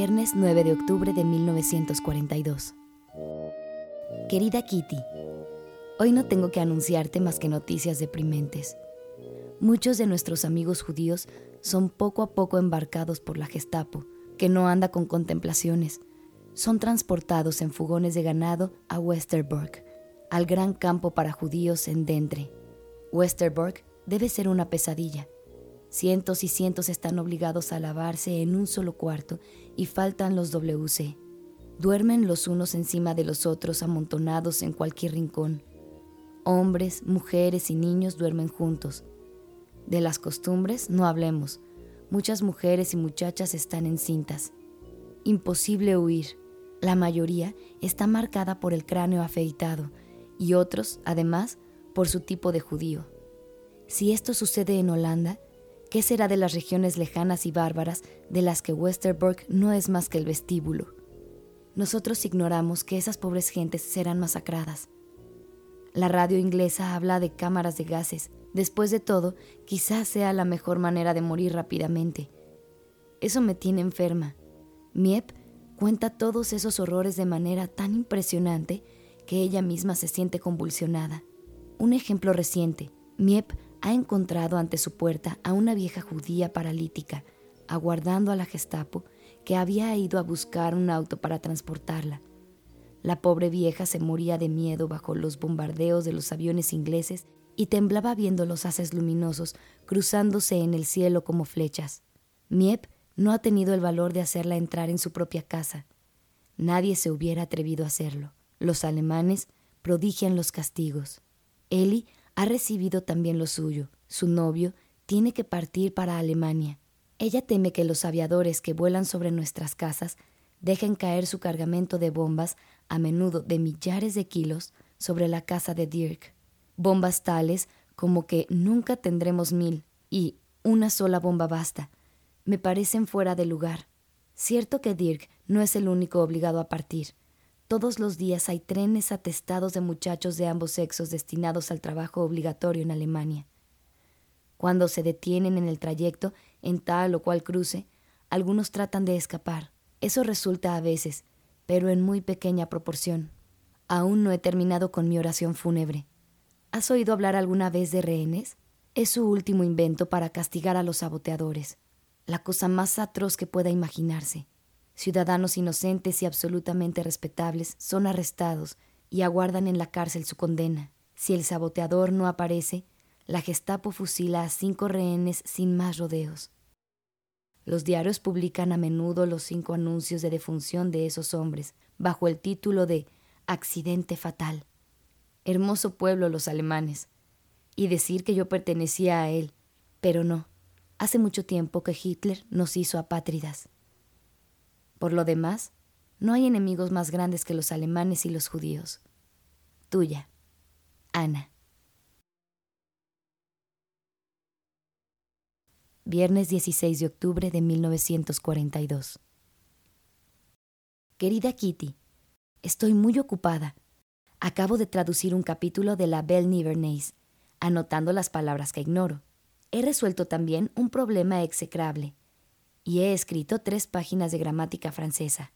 Viernes 9 de octubre de 1942. Querida Kitty, hoy no tengo que anunciarte más que noticias deprimentes. Muchos de nuestros amigos judíos son poco a poco embarcados por la Gestapo, que no anda con contemplaciones. Son transportados en fugones de ganado a Westerbork, al gran campo para judíos en Dentre. Westerbork debe ser una pesadilla. Cientos y cientos están obligados a lavarse en un solo cuarto y faltan los WC. Duermen los unos encima de los otros amontonados en cualquier rincón. Hombres, mujeres y niños duermen juntos. De las costumbres no hablemos. Muchas mujeres y muchachas están encintas. Imposible huir. La mayoría está marcada por el cráneo afeitado y otros, además, por su tipo de judío. Si esto sucede en Holanda, ¿Qué será de las regiones lejanas y bárbaras de las que Westerbork no es más que el vestíbulo? Nosotros ignoramos que esas pobres gentes serán masacradas. La radio inglesa habla de cámaras de gases. Después de todo, quizás sea la mejor manera de morir rápidamente. Eso me tiene enferma. Miep cuenta todos esos horrores de manera tan impresionante que ella misma se siente convulsionada. Un ejemplo reciente. Miep ha encontrado ante su puerta a una vieja judía paralítica, aguardando a la Gestapo, que había ido a buscar un auto para transportarla. La pobre vieja se moría de miedo bajo los bombardeos de los aviones ingleses y temblaba viendo los haces luminosos cruzándose en el cielo como flechas. Miep no ha tenido el valor de hacerla entrar en su propia casa. Nadie se hubiera atrevido a hacerlo. Los alemanes prodigian los castigos. Eli ha recibido también lo suyo. Su novio tiene que partir para Alemania. Ella teme que los aviadores que vuelan sobre nuestras casas dejen caer su cargamento de bombas, a menudo de millares de kilos, sobre la casa de Dirk. Bombas tales como que nunca tendremos mil y una sola bomba basta. Me parecen fuera de lugar. Cierto que Dirk no es el único obligado a partir. Todos los días hay trenes atestados de muchachos de ambos sexos destinados al trabajo obligatorio en Alemania. Cuando se detienen en el trayecto en tal o cual cruce, algunos tratan de escapar. Eso resulta a veces, pero en muy pequeña proporción. Aún no he terminado con mi oración fúnebre. ¿Has oído hablar alguna vez de rehenes? Es su último invento para castigar a los saboteadores, la cosa más atroz que pueda imaginarse. Ciudadanos inocentes y absolutamente respetables son arrestados y aguardan en la cárcel su condena. Si el saboteador no aparece, la Gestapo fusila a cinco rehenes sin más rodeos. Los diarios publican a menudo los cinco anuncios de defunción de esos hombres, bajo el título de Accidente Fatal. Hermoso pueblo los alemanes. Y decir que yo pertenecía a él, pero no. Hace mucho tiempo que Hitler nos hizo apátridas. Por lo demás, no hay enemigos más grandes que los alemanes y los judíos. Tuya, Ana. Viernes 16 de octubre de 1942. Querida Kitty, estoy muy ocupada. Acabo de traducir un capítulo de la Belle Nivernais, anotando las palabras que ignoro. He resuelto también un problema execrable y he escrito tres páginas de gramática francesa.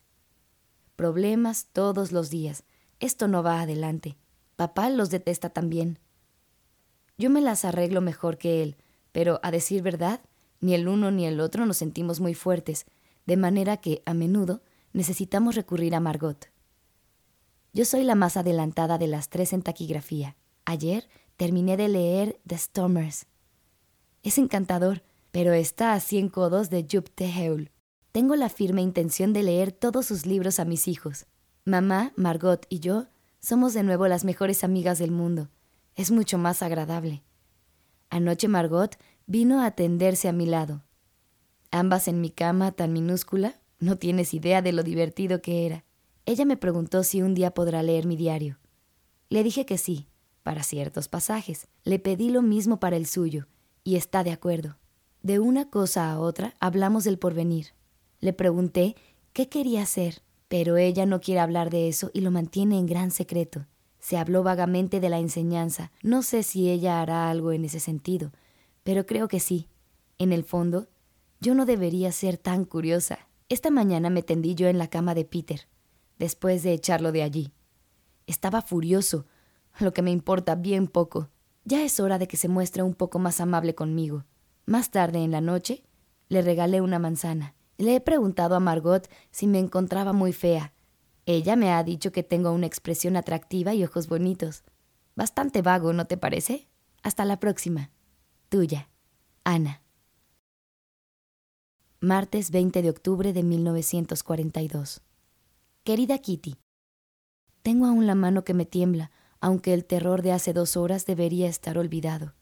Problemas todos los días. Esto no va adelante. Papá los detesta también. Yo me las arreglo mejor que él, pero a decir verdad, ni el uno ni el otro nos sentimos muy fuertes, de manera que, a menudo, necesitamos recurrir a Margot. Yo soy la más adelantada de las tres en taquigrafía. Ayer terminé de leer The Stormers. Es encantador pero está a cien codos de Jup Teheul. Tengo la firme intención de leer todos sus libros a mis hijos. Mamá, Margot y yo somos de nuevo las mejores amigas del mundo. Es mucho más agradable. Anoche Margot vino a tenderse a mi lado. Ambas en mi cama tan minúscula, no tienes idea de lo divertido que era. Ella me preguntó si un día podrá leer mi diario. Le dije que sí, para ciertos pasajes. Le pedí lo mismo para el suyo, y está de acuerdo. De una cosa a otra hablamos del porvenir. Le pregunté qué quería hacer, pero ella no quiere hablar de eso y lo mantiene en gran secreto. Se habló vagamente de la enseñanza. No sé si ella hará algo en ese sentido, pero creo que sí. En el fondo, yo no debería ser tan curiosa. Esta mañana me tendí yo en la cama de Peter, después de echarlo de allí. Estaba furioso, lo que me importa bien poco. Ya es hora de que se muestre un poco más amable conmigo. Más tarde en la noche, le regalé una manzana. Le he preguntado a Margot si me encontraba muy fea. Ella me ha dicho que tengo una expresión atractiva y ojos bonitos. Bastante vago, ¿no te parece? Hasta la próxima. Tuya, Ana. Martes 20 de octubre de 1942. Querida Kitty, tengo aún la mano que me tiembla, aunque el terror de hace dos horas debería estar olvidado.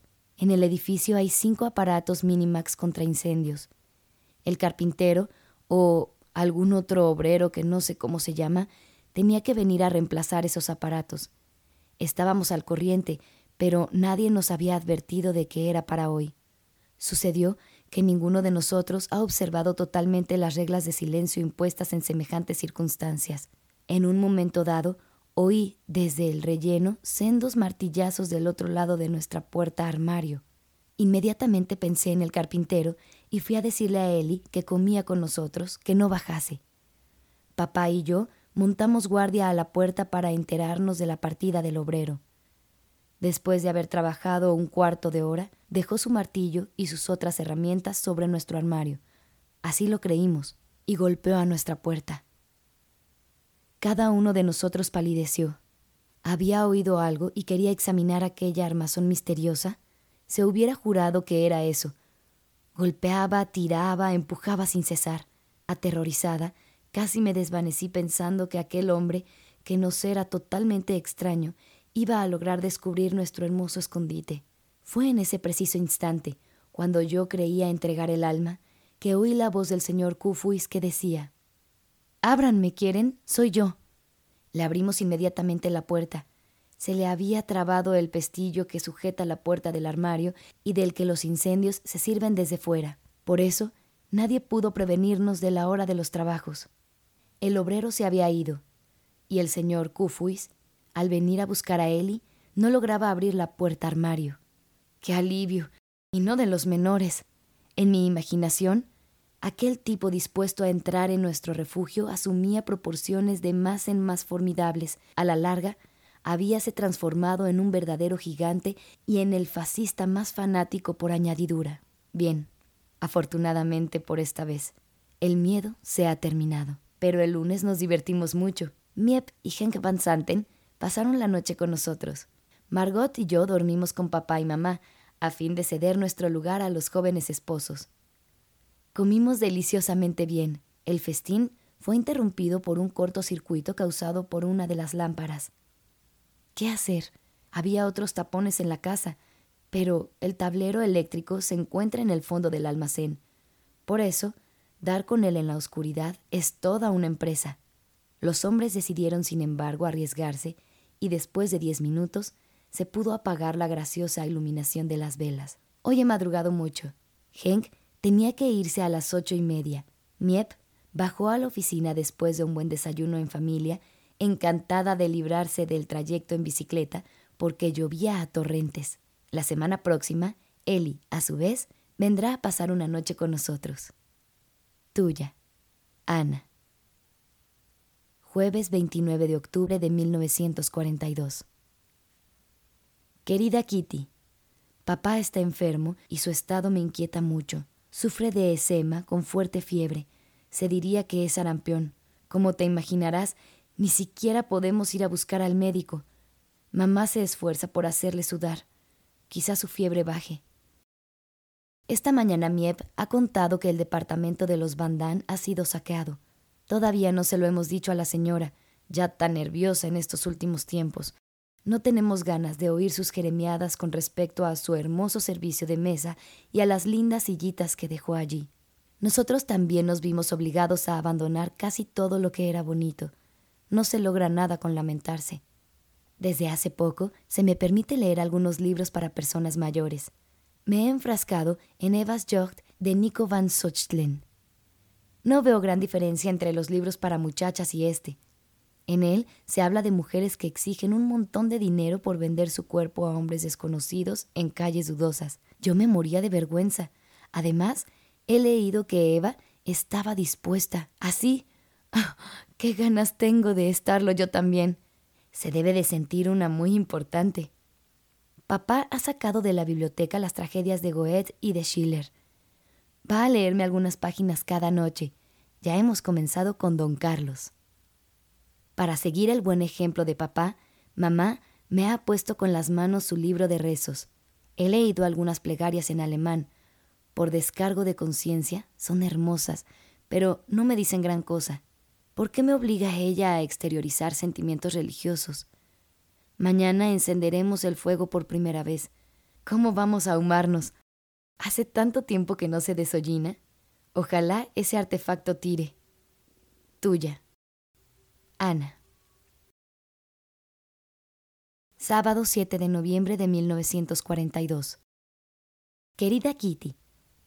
En el edificio hay cinco aparatos Minimax contra incendios. El carpintero, o algún otro obrero que no sé cómo se llama, tenía que venir a reemplazar esos aparatos. Estábamos al corriente, pero nadie nos había advertido de que era para hoy. Sucedió que ninguno de nosotros ha observado totalmente las reglas de silencio impuestas en semejantes circunstancias. En un momento dado, oí desde el relleno sendos martillazos del otro lado de nuestra puerta armario. Inmediatamente pensé en el carpintero y fui a decirle a Eli, que comía con nosotros, que no bajase. Papá y yo montamos guardia a la puerta para enterarnos de la partida del obrero. Después de haber trabajado un cuarto de hora, dejó su martillo y sus otras herramientas sobre nuestro armario. Así lo creímos, y golpeó a nuestra puerta. Cada uno de nosotros palideció. Había oído algo y quería examinar aquella armazón misteriosa. Se hubiera jurado que era eso, Golpeaba, tiraba, empujaba sin cesar. Aterrorizada, casi me desvanecí pensando que aquel hombre, que nos era totalmente extraño, iba a lograr descubrir nuestro hermoso escondite. Fue en ese preciso instante, cuando yo creía entregar el alma, que oí la voz del señor Kufuis que decía Ábranme, ¿quieren? Soy yo. Le abrimos inmediatamente la puerta. Se le había trabado el pestillo que sujeta la puerta del armario y del que los incendios se sirven desde fuera. Por eso, nadie pudo prevenirnos de la hora de los trabajos. El obrero se había ido, y el señor Kufuis, al venir a buscar a Eli, no lograba abrir la puerta armario. ¡Qué alivio! Y no de los menores. En mi imaginación, aquel tipo dispuesto a entrar en nuestro refugio asumía proporciones de más en más formidables. A la larga, habíase transformado en un verdadero gigante y en el fascista más fanático por añadidura. Bien, afortunadamente por esta vez, el miedo se ha terminado. Pero el lunes nos divertimos mucho. Miep y Henk Van Santen pasaron la noche con nosotros. Margot y yo dormimos con papá y mamá, a fin de ceder nuestro lugar a los jóvenes esposos. Comimos deliciosamente bien. El festín fue interrumpido por un cortocircuito causado por una de las lámparas. ¿Qué hacer? Había otros tapones en la casa, pero el tablero eléctrico se encuentra en el fondo del almacén. Por eso, dar con él en la oscuridad es toda una empresa. Los hombres decidieron, sin embargo, arriesgarse, y después de diez minutos se pudo apagar la graciosa iluminación de las velas. Hoy he madrugado mucho. Henk tenía que irse a las ocho y media. Miep bajó a la oficina después de un buen desayuno en familia encantada de librarse del trayecto en bicicleta porque llovía a torrentes. La semana próxima, Eli, a su vez, vendrá a pasar una noche con nosotros. Tuya, Ana. Jueves 29 de octubre de 1942. Querida Kitty, papá está enfermo y su estado me inquieta mucho. Sufre de esema con fuerte fiebre. Se diría que es sarampión. Como te imaginarás, ni siquiera podemos ir a buscar al médico. Mamá se esfuerza por hacerle sudar. Quizá su fiebre baje. Esta mañana Miep ha contado que el departamento de los Van ha sido saqueado. Todavía no se lo hemos dicho a la señora, ya tan nerviosa en estos últimos tiempos. No tenemos ganas de oír sus jeremiadas con respecto a su hermoso servicio de mesa y a las lindas sillitas que dejó allí. Nosotros también nos vimos obligados a abandonar casi todo lo que era bonito no se logra nada con lamentarse. Desde hace poco se me permite leer algunos libros para personas mayores. Me he enfrascado en Eva's Jocht de Nico van Sochtlen. No veo gran diferencia entre los libros para muchachas y este. En él se habla de mujeres que exigen un montón de dinero por vender su cuerpo a hombres desconocidos en calles dudosas. Yo me moría de vergüenza. Además, he leído que Eva estaba dispuesta. Así. ¡Ah! ¡Qué ganas tengo de estarlo yo también! Se debe de sentir una muy importante. Papá ha sacado de la biblioteca las tragedias de Goethe y de Schiller. Va a leerme algunas páginas cada noche. Ya hemos comenzado con Don Carlos. Para seguir el buen ejemplo de papá, mamá me ha puesto con las manos su libro de rezos. He leído algunas plegarias en alemán. Por descargo de conciencia, son hermosas, pero no me dicen gran cosa. ¿Por qué me obliga ella a exteriorizar sentimientos religiosos? Mañana encenderemos el fuego por primera vez. ¿Cómo vamos a ahumarnos? Hace tanto tiempo que no se desollina. Ojalá ese artefacto tire. Tuya. Ana. Sábado 7 de noviembre de 1942. Querida Kitty,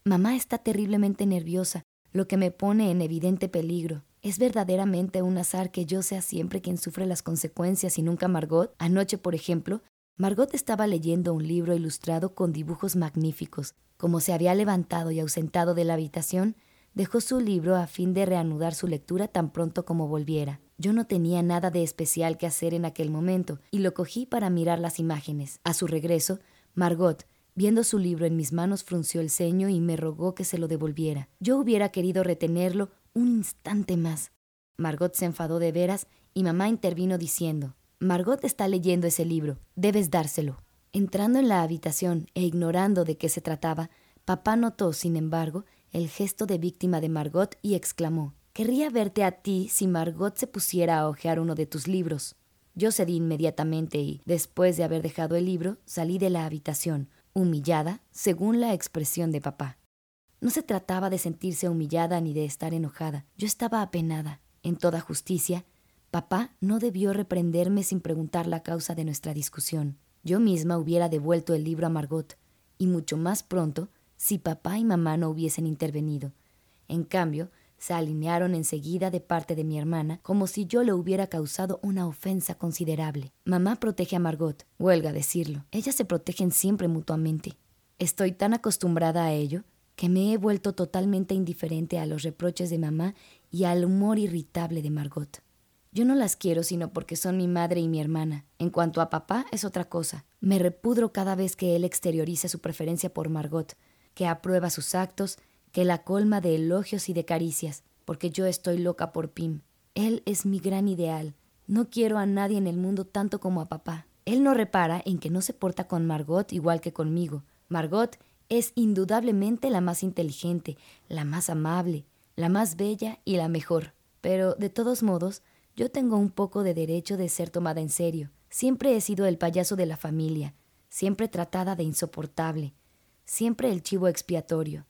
mamá está terriblemente nerviosa, lo que me pone en evidente peligro. ¿Es verdaderamente un azar que yo sea siempre quien sufre las consecuencias y nunca Margot? Anoche, por ejemplo, Margot estaba leyendo un libro ilustrado con dibujos magníficos. Como se había levantado y ausentado de la habitación, dejó su libro a fin de reanudar su lectura tan pronto como volviera. Yo no tenía nada de especial que hacer en aquel momento y lo cogí para mirar las imágenes. A su regreso, Margot, viendo su libro en mis manos, frunció el ceño y me rogó que se lo devolviera. Yo hubiera querido retenerlo un instante más. Margot se enfadó de veras y mamá intervino diciendo, Margot está leyendo ese libro, debes dárselo. Entrando en la habitación e ignorando de qué se trataba, papá notó, sin embargo, el gesto de víctima de Margot y exclamó, Querría verte a ti si Margot se pusiera a hojear uno de tus libros. Yo cedí inmediatamente y, después de haber dejado el libro, salí de la habitación, humillada, según la expresión de papá. No se trataba de sentirse humillada ni de estar enojada. Yo estaba apenada. En toda justicia, papá no debió reprenderme sin preguntar la causa de nuestra discusión. Yo misma hubiera devuelto el libro a Margot, y mucho más pronto si papá y mamá no hubiesen intervenido. En cambio, se alinearon enseguida de parte de mi hermana como si yo le hubiera causado una ofensa considerable. Mamá protege a Margot, huelga decirlo. Ellas se protegen siempre mutuamente. Estoy tan acostumbrada a ello que me he vuelto totalmente indiferente a los reproches de mamá y al humor irritable de Margot. Yo no las quiero sino porque son mi madre y mi hermana. En cuanto a papá, es otra cosa. Me repudro cada vez que él exterioriza su preferencia por Margot, que aprueba sus actos, que la colma de elogios y de caricias, porque yo estoy loca por Pim. Él es mi gran ideal. No quiero a nadie en el mundo tanto como a papá. Él no repara en que no se porta con Margot igual que conmigo. Margot es indudablemente la más inteligente, la más amable, la más bella y la mejor. Pero, de todos modos, yo tengo un poco de derecho de ser tomada en serio. Siempre he sido el payaso de la familia, siempre tratada de insoportable, siempre el chivo expiatorio.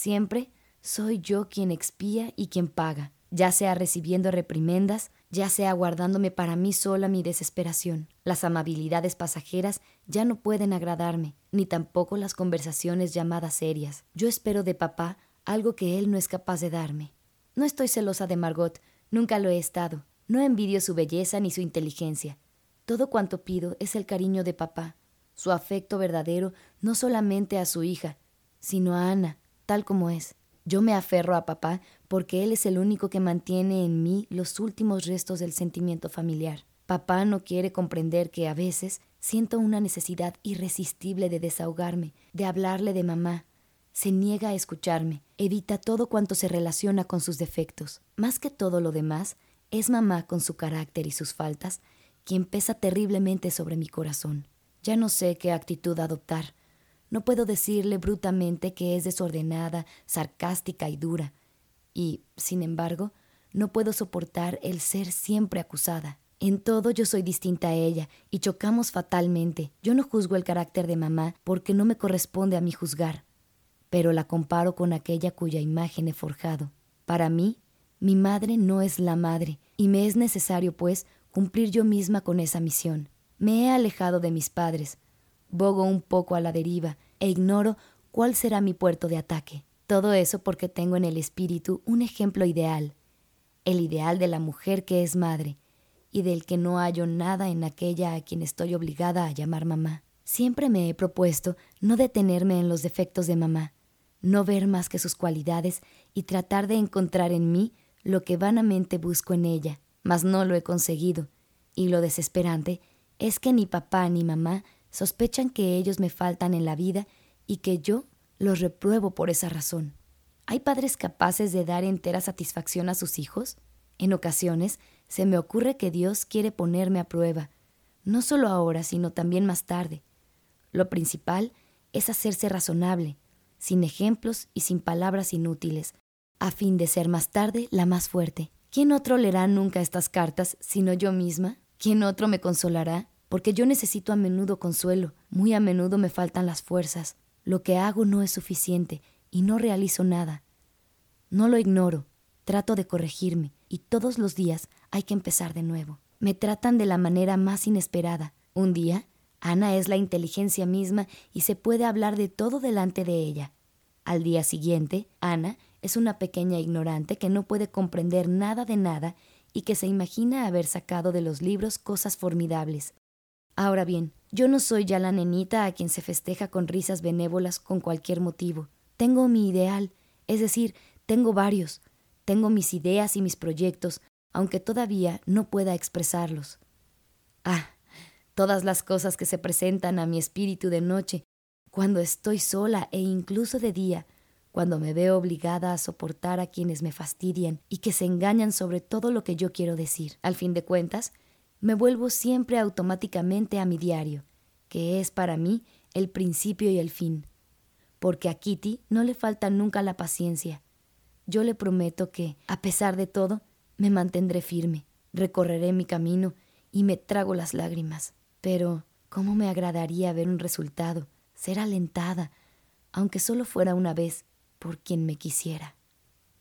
Siempre soy yo quien expía y quien paga, ya sea recibiendo reprimendas, ya sea guardándome para mí sola mi desesperación. Las amabilidades pasajeras ya no pueden agradarme, ni tampoco las conversaciones llamadas serias. Yo espero de papá algo que él no es capaz de darme. No estoy celosa de Margot, nunca lo he estado. No envidio su belleza ni su inteligencia. Todo cuanto pido es el cariño de papá, su afecto verdadero no solamente a su hija, sino a Ana, tal como es. Yo me aferro a papá porque él es el único que mantiene en mí los últimos restos del sentimiento familiar. Papá no quiere comprender que a veces siento una necesidad irresistible de desahogarme, de hablarle de mamá. Se niega a escucharme, evita todo cuanto se relaciona con sus defectos. Más que todo lo demás, es mamá con su carácter y sus faltas quien pesa terriblemente sobre mi corazón. Ya no sé qué actitud adoptar. No puedo decirle brutamente que es desordenada, sarcástica y dura. Y, sin embargo, no puedo soportar el ser siempre acusada. En todo yo soy distinta a ella y chocamos fatalmente. Yo no juzgo el carácter de mamá porque no me corresponde a mí juzgar, pero la comparo con aquella cuya imagen he forjado. Para mí, mi madre no es la madre, y me es necesario, pues, cumplir yo misma con esa misión. Me he alejado de mis padres, bogo un poco a la deriva e ignoro cuál será mi puerto de ataque. Todo eso porque tengo en el espíritu un ejemplo ideal, el ideal de la mujer que es madre y del que no hallo nada en aquella a quien estoy obligada a llamar mamá. Siempre me he propuesto no detenerme en los defectos de mamá, no ver más que sus cualidades y tratar de encontrar en mí lo que vanamente busco en ella, mas no lo he conseguido, y lo desesperante es que ni papá ni mamá sospechan que ellos me faltan en la vida y que yo los repruebo por esa razón. ¿Hay padres capaces de dar entera satisfacción a sus hijos? En ocasiones se me ocurre que Dios quiere ponerme a prueba, no solo ahora, sino también más tarde. Lo principal es hacerse razonable, sin ejemplos y sin palabras inútiles, a fin de ser más tarde la más fuerte. ¿Quién otro leerá nunca estas cartas sino yo misma? ¿Quién otro me consolará? Porque yo necesito a menudo consuelo, muy a menudo me faltan las fuerzas. Lo que hago no es suficiente y no realizo nada. No lo ignoro, trato de corregirme y todos los días hay que empezar de nuevo. Me tratan de la manera más inesperada. Un día Ana es la inteligencia misma y se puede hablar de todo delante de ella. Al día siguiente, Ana es una pequeña ignorante que no puede comprender nada de nada y que se imagina haber sacado de los libros cosas formidables. Ahora bien, yo no soy ya la nenita a quien se festeja con risas benévolas con cualquier motivo. Tengo mi ideal, es decir, tengo varios. Tengo mis ideas y mis proyectos, aunque todavía no pueda expresarlos. Ah, todas las cosas que se presentan a mi espíritu de noche, cuando estoy sola e incluso de día, cuando me veo obligada a soportar a quienes me fastidian y que se engañan sobre todo lo que yo quiero decir. Al fin de cuentas, me vuelvo siempre automáticamente a mi diario, que es para mí el principio y el fin, porque a Kitty no le falta nunca la paciencia. Yo le prometo que, a pesar de todo, me mantendré firme, recorreré mi camino y me trago las lágrimas. Pero, ¿cómo me agradaría ver un resultado, ser alentada, aunque solo fuera una vez, por quien me quisiera?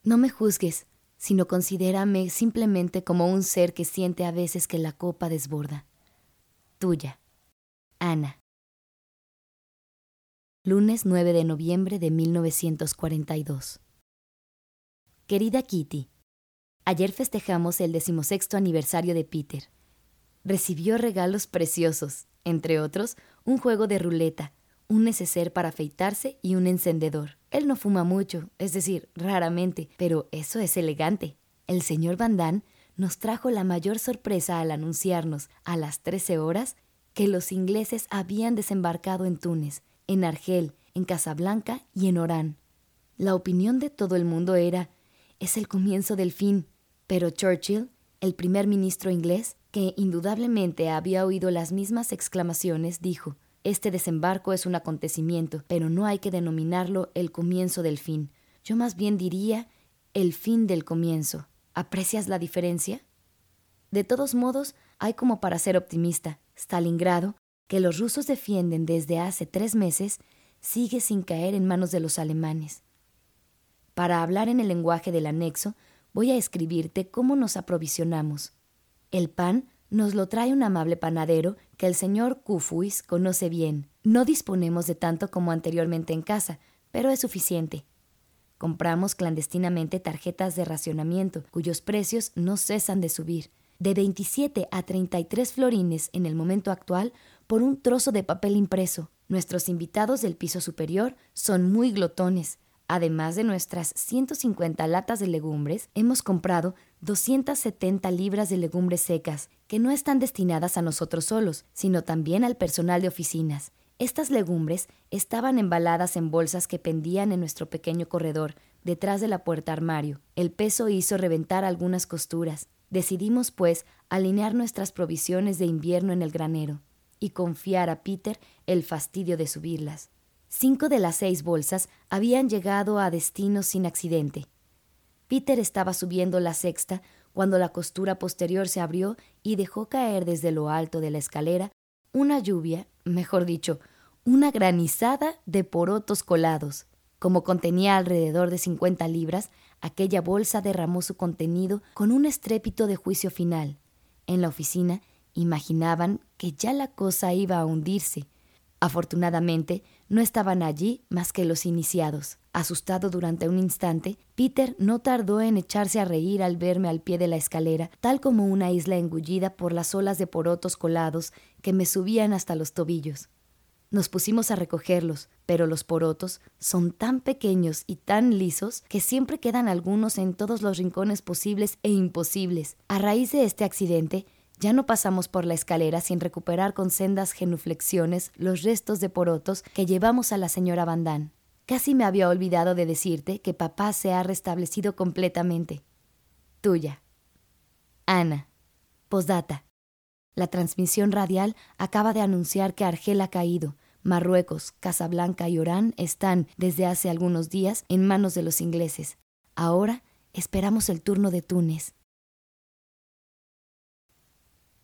No me juzgues, sino considérame simplemente como un ser que siente a veces que la copa desborda. Tuya, Ana. Lunes 9 de noviembre de 1942. Querida Kitty, ayer festejamos el decimosexto aniversario de Peter recibió regalos preciosos, entre otros, un juego de ruleta, un neceser para afeitarse y un encendedor. Él no fuma mucho, es decir, raramente, pero eso es elegante. El señor Van Damme nos trajo la mayor sorpresa al anunciarnos, a las 13 horas, que los ingleses habían desembarcado en Túnez, en Argel, en Casablanca y en Orán. La opinión de todo el mundo era, es el comienzo del fin, pero Churchill, el primer ministro inglés, que indudablemente había oído las mismas exclamaciones, dijo Este desembarco es un acontecimiento, pero no hay que denominarlo el comienzo del fin. Yo más bien diría el fin del comienzo. ¿Aprecias la diferencia? De todos modos, hay como para ser optimista. Stalingrado, que los rusos defienden desde hace tres meses, sigue sin caer en manos de los alemanes. Para hablar en el lenguaje del anexo, voy a escribirte cómo nos aprovisionamos. El pan nos lo trae un amable panadero que el señor Kufuis conoce bien. No disponemos de tanto como anteriormente en casa, pero es suficiente. Compramos clandestinamente tarjetas de racionamiento, cuyos precios no cesan de subir, de 27 a 33 florines en el momento actual por un trozo de papel impreso. Nuestros invitados del piso superior son muy glotones. Además de nuestras 150 latas de legumbres, hemos comprado 270 libras de legumbres secas, que no están destinadas a nosotros solos, sino también al personal de oficinas. Estas legumbres estaban embaladas en bolsas que pendían en nuestro pequeño corredor, detrás de la puerta armario. El peso hizo reventar algunas costuras. Decidimos, pues, alinear nuestras provisiones de invierno en el granero y confiar a Peter el fastidio de subirlas. Cinco de las seis bolsas habían llegado a destino sin accidente. Peter estaba subiendo la sexta cuando la costura posterior se abrió y dejó caer desde lo alto de la escalera una lluvia, mejor dicho, una granizada de porotos colados. Como contenía alrededor de cincuenta libras, aquella bolsa derramó su contenido con un estrépito de juicio final. En la oficina imaginaban que ya la cosa iba a hundirse. Afortunadamente, no estaban allí más que los iniciados. Asustado durante un instante, Peter no tardó en echarse a reír al verme al pie de la escalera, tal como una isla engullida por las olas de porotos colados que me subían hasta los tobillos. Nos pusimos a recogerlos, pero los porotos son tan pequeños y tan lisos que siempre quedan algunos en todos los rincones posibles e imposibles. A raíz de este accidente, ya no pasamos por la escalera sin recuperar con sendas genuflexiones los restos de porotos que llevamos a la señora Bandán. Casi me había olvidado de decirte que papá se ha restablecido completamente. Tuya. Ana. Postdata. La transmisión radial acaba de anunciar que Argel ha caído. Marruecos, Casablanca y Orán están, desde hace algunos días, en manos de los ingleses. Ahora esperamos el turno de Túnez.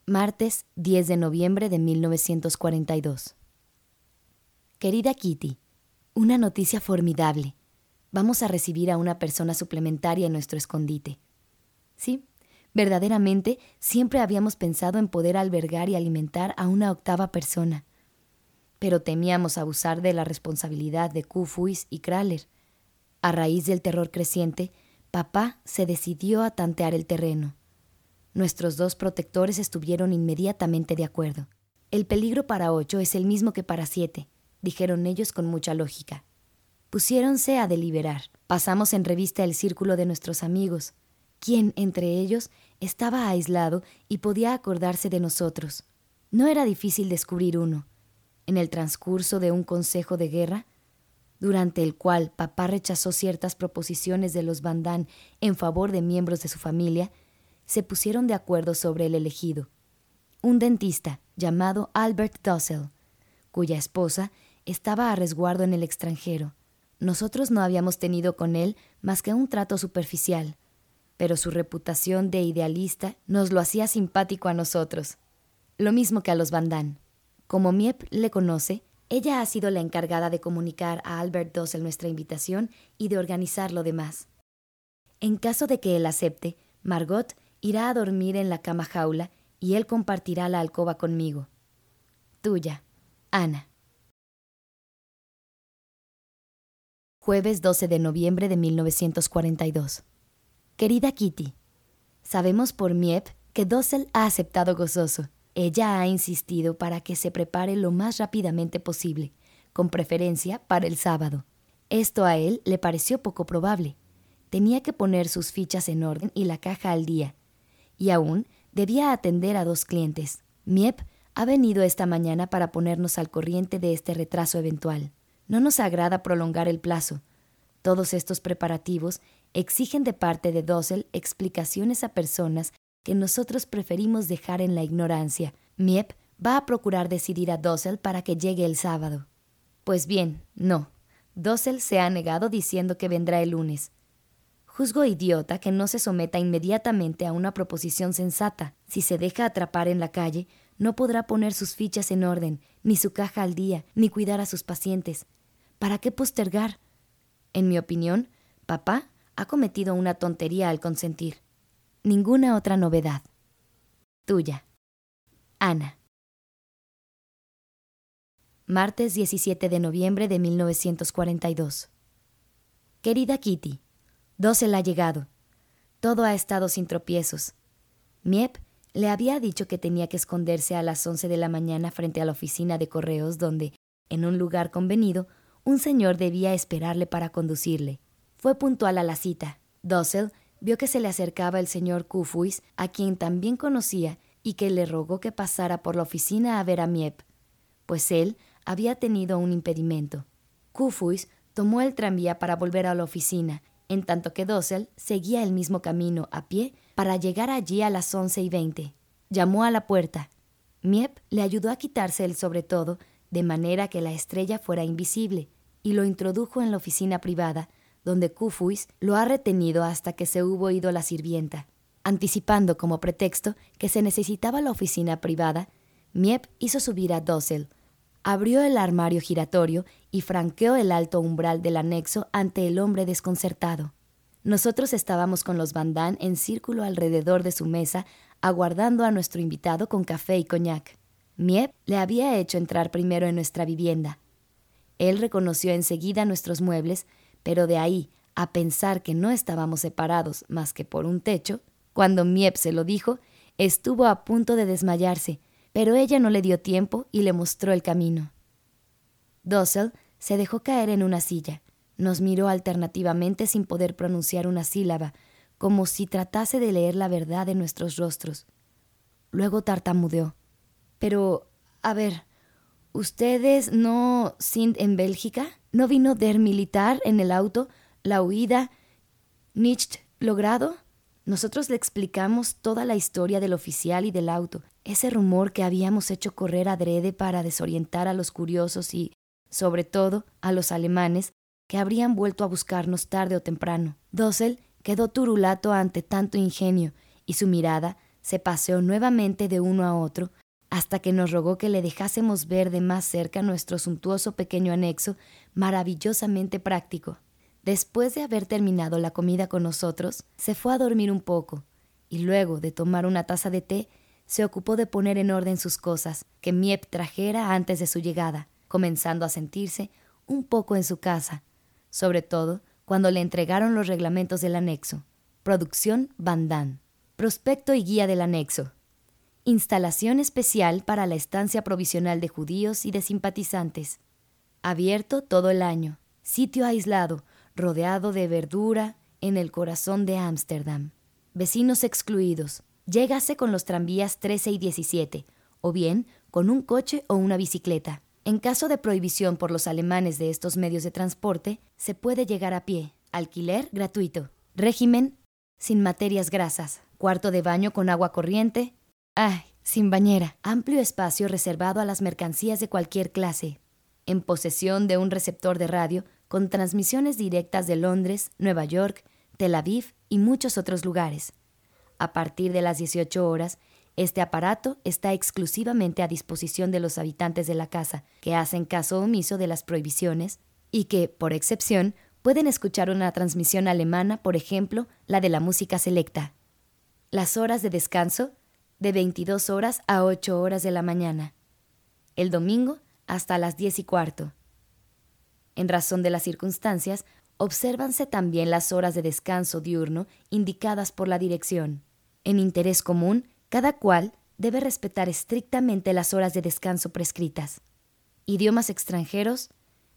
Martes 10 de noviembre de 1942. Querida Kitty, una noticia formidable. Vamos a recibir a una persona suplementaria en nuestro escondite. Sí, verdaderamente siempre habíamos pensado en poder albergar y alimentar a una octava persona. Pero temíamos abusar de la responsabilidad de Kufuis y Kraler. A raíz del terror creciente, papá se decidió a tantear el terreno. Nuestros dos protectores estuvieron inmediatamente de acuerdo. El peligro para ocho es el mismo que para siete dijeron ellos con mucha lógica. Pusiéronse a deliberar. Pasamos en revista el círculo de nuestros amigos. ¿Quién entre ellos estaba aislado y podía acordarse de nosotros? No era difícil descubrir uno. En el transcurso de un consejo de guerra, durante el cual papá rechazó ciertas proposiciones de los Bandán en favor de miembros de su familia, se pusieron de acuerdo sobre el elegido. Un dentista llamado Albert Dussel, cuya esposa estaba a resguardo en el extranjero. Nosotros no habíamos tenido con él más que un trato superficial, pero su reputación de idealista nos lo hacía simpático a nosotros, lo mismo que a los Bandán. Como Miep le conoce, ella ha sido la encargada de comunicar a Albert Dossel nuestra invitación y de organizar lo demás. En caso de que él acepte, Margot irá a dormir en la cama jaula y él compartirá la alcoba conmigo. Tuya, Ana. Jueves 12 de noviembre de 1942. Querida Kitty, sabemos por Miep que Dossel ha aceptado gozoso. Ella ha insistido para que se prepare lo más rápidamente posible, con preferencia para el sábado. Esto a él le pareció poco probable. Tenía que poner sus fichas en orden y la caja al día. Y aún debía atender a dos clientes. Miep ha venido esta mañana para ponernos al corriente de este retraso eventual. No nos agrada prolongar el plazo. Todos estos preparativos exigen de parte de Dossel explicaciones a personas que nosotros preferimos dejar en la ignorancia. Miep va a procurar decidir a Dossel para que llegue el sábado. Pues bien, no. Dossel se ha negado diciendo que vendrá el lunes. Juzgo idiota que no se someta inmediatamente a una proposición sensata. Si se deja atrapar en la calle, no podrá poner sus fichas en orden, ni su caja al día, ni cuidar a sus pacientes. ¿Para qué postergar? En mi opinión, papá ha cometido una tontería al consentir. Ninguna otra novedad. Tuya. Ana. Martes 17 de noviembre de 1942. Querida Kitty, Dosel ha llegado. Todo ha estado sin tropiezos. Miep le había dicho que tenía que esconderse a las once de la mañana frente a la oficina de correos donde, en un lugar convenido, un señor debía esperarle para conducirle. Fue puntual a la cita. Dossel vio que se le acercaba el señor Kufuis, a quien también conocía, y que le rogó que pasara por la oficina a ver a Miep, pues él había tenido un impedimento. Kufuis tomó el tranvía para volver a la oficina, en tanto que Dossel seguía el mismo camino a pie para llegar allí a las once y veinte. Llamó a la puerta. Miep le ayudó a quitarse el sobre todo, de manera que la estrella fuera invisible, y lo introdujo en la oficina privada, donde Kufuis lo ha retenido hasta que se hubo ido la sirvienta. Anticipando como pretexto que se necesitaba la oficina privada, Miep hizo subir a Dossel, abrió el armario giratorio y franqueó el alto umbral del anexo ante el hombre desconcertado. Nosotros estábamos con los bandán en círculo alrededor de su mesa, aguardando a nuestro invitado con café y coñac. Miep le había hecho entrar primero en nuestra vivienda. Él reconoció enseguida nuestros muebles, pero de ahí a pensar que no estábamos separados más que por un techo, cuando Miep se lo dijo, estuvo a punto de desmayarse, pero ella no le dio tiempo y le mostró el camino. Dossel se dejó caer en una silla. Nos miró alternativamente sin poder pronunciar una sílaba, como si tratase de leer la verdad en nuestros rostros. Luego tartamudeó. Pero, a ver, ¿ustedes no sind en Bélgica? ¿No vino der militar en el auto? ¿La huida? ¿Nicht logrado? Nosotros le explicamos toda la historia del oficial y del auto, ese rumor que habíamos hecho correr adrede para desorientar a los curiosos y, sobre todo, a los alemanes, que habrían vuelto a buscarnos tarde o temprano. Dossel quedó turulato ante tanto ingenio, y su mirada se paseó nuevamente de uno a otro, hasta que nos rogó que le dejásemos ver de más cerca nuestro suntuoso pequeño anexo, maravillosamente práctico. Después de haber terminado la comida con nosotros, se fue a dormir un poco, y luego de tomar una taza de té, se ocupó de poner en orden sus cosas que Miep trajera antes de su llegada, comenzando a sentirse un poco en su casa, sobre todo cuando le entregaron los reglamentos del anexo. Producción Bandan. Prospecto y guía del anexo. Instalación especial para la estancia provisional de judíos y de simpatizantes. Abierto todo el año. Sitio aislado, rodeado de verdura, en el corazón de Ámsterdam. Vecinos excluidos. Llégase con los tranvías 13 y 17, o bien con un coche o una bicicleta. En caso de prohibición por los alemanes de estos medios de transporte, se puede llegar a pie. Alquiler gratuito. Régimen sin materias grasas. Cuarto de baño con agua corriente. ¡Ay! Sin bañera. Amplio espacio reservado a las mercancías de cualquier clase. En posesión de un receptor de radio con transmisiones directas de Londres, Nueva York, Tel Aviv y muchos otros lugares. A partir de las 18 horas, este aparato está exclusivamente a disposición de los habitantes de la casa, que hacen caso omiso de las prohibiciones y que, por excepción, pueden escuchar una transmisión alemana, por ejemplo, la de la música selecta. Las horas de descanso, de 22 horas a 8 horas de la mañana. El domingo, hasta las 10 y cuarto. En razón de las circunstancias, obsérvanse también las horas de descanso diurno indicadas por la dirección. En interés común, cada cual debe respetar estrictamente las horas de descanso prescritas. Idiomas extranjeros,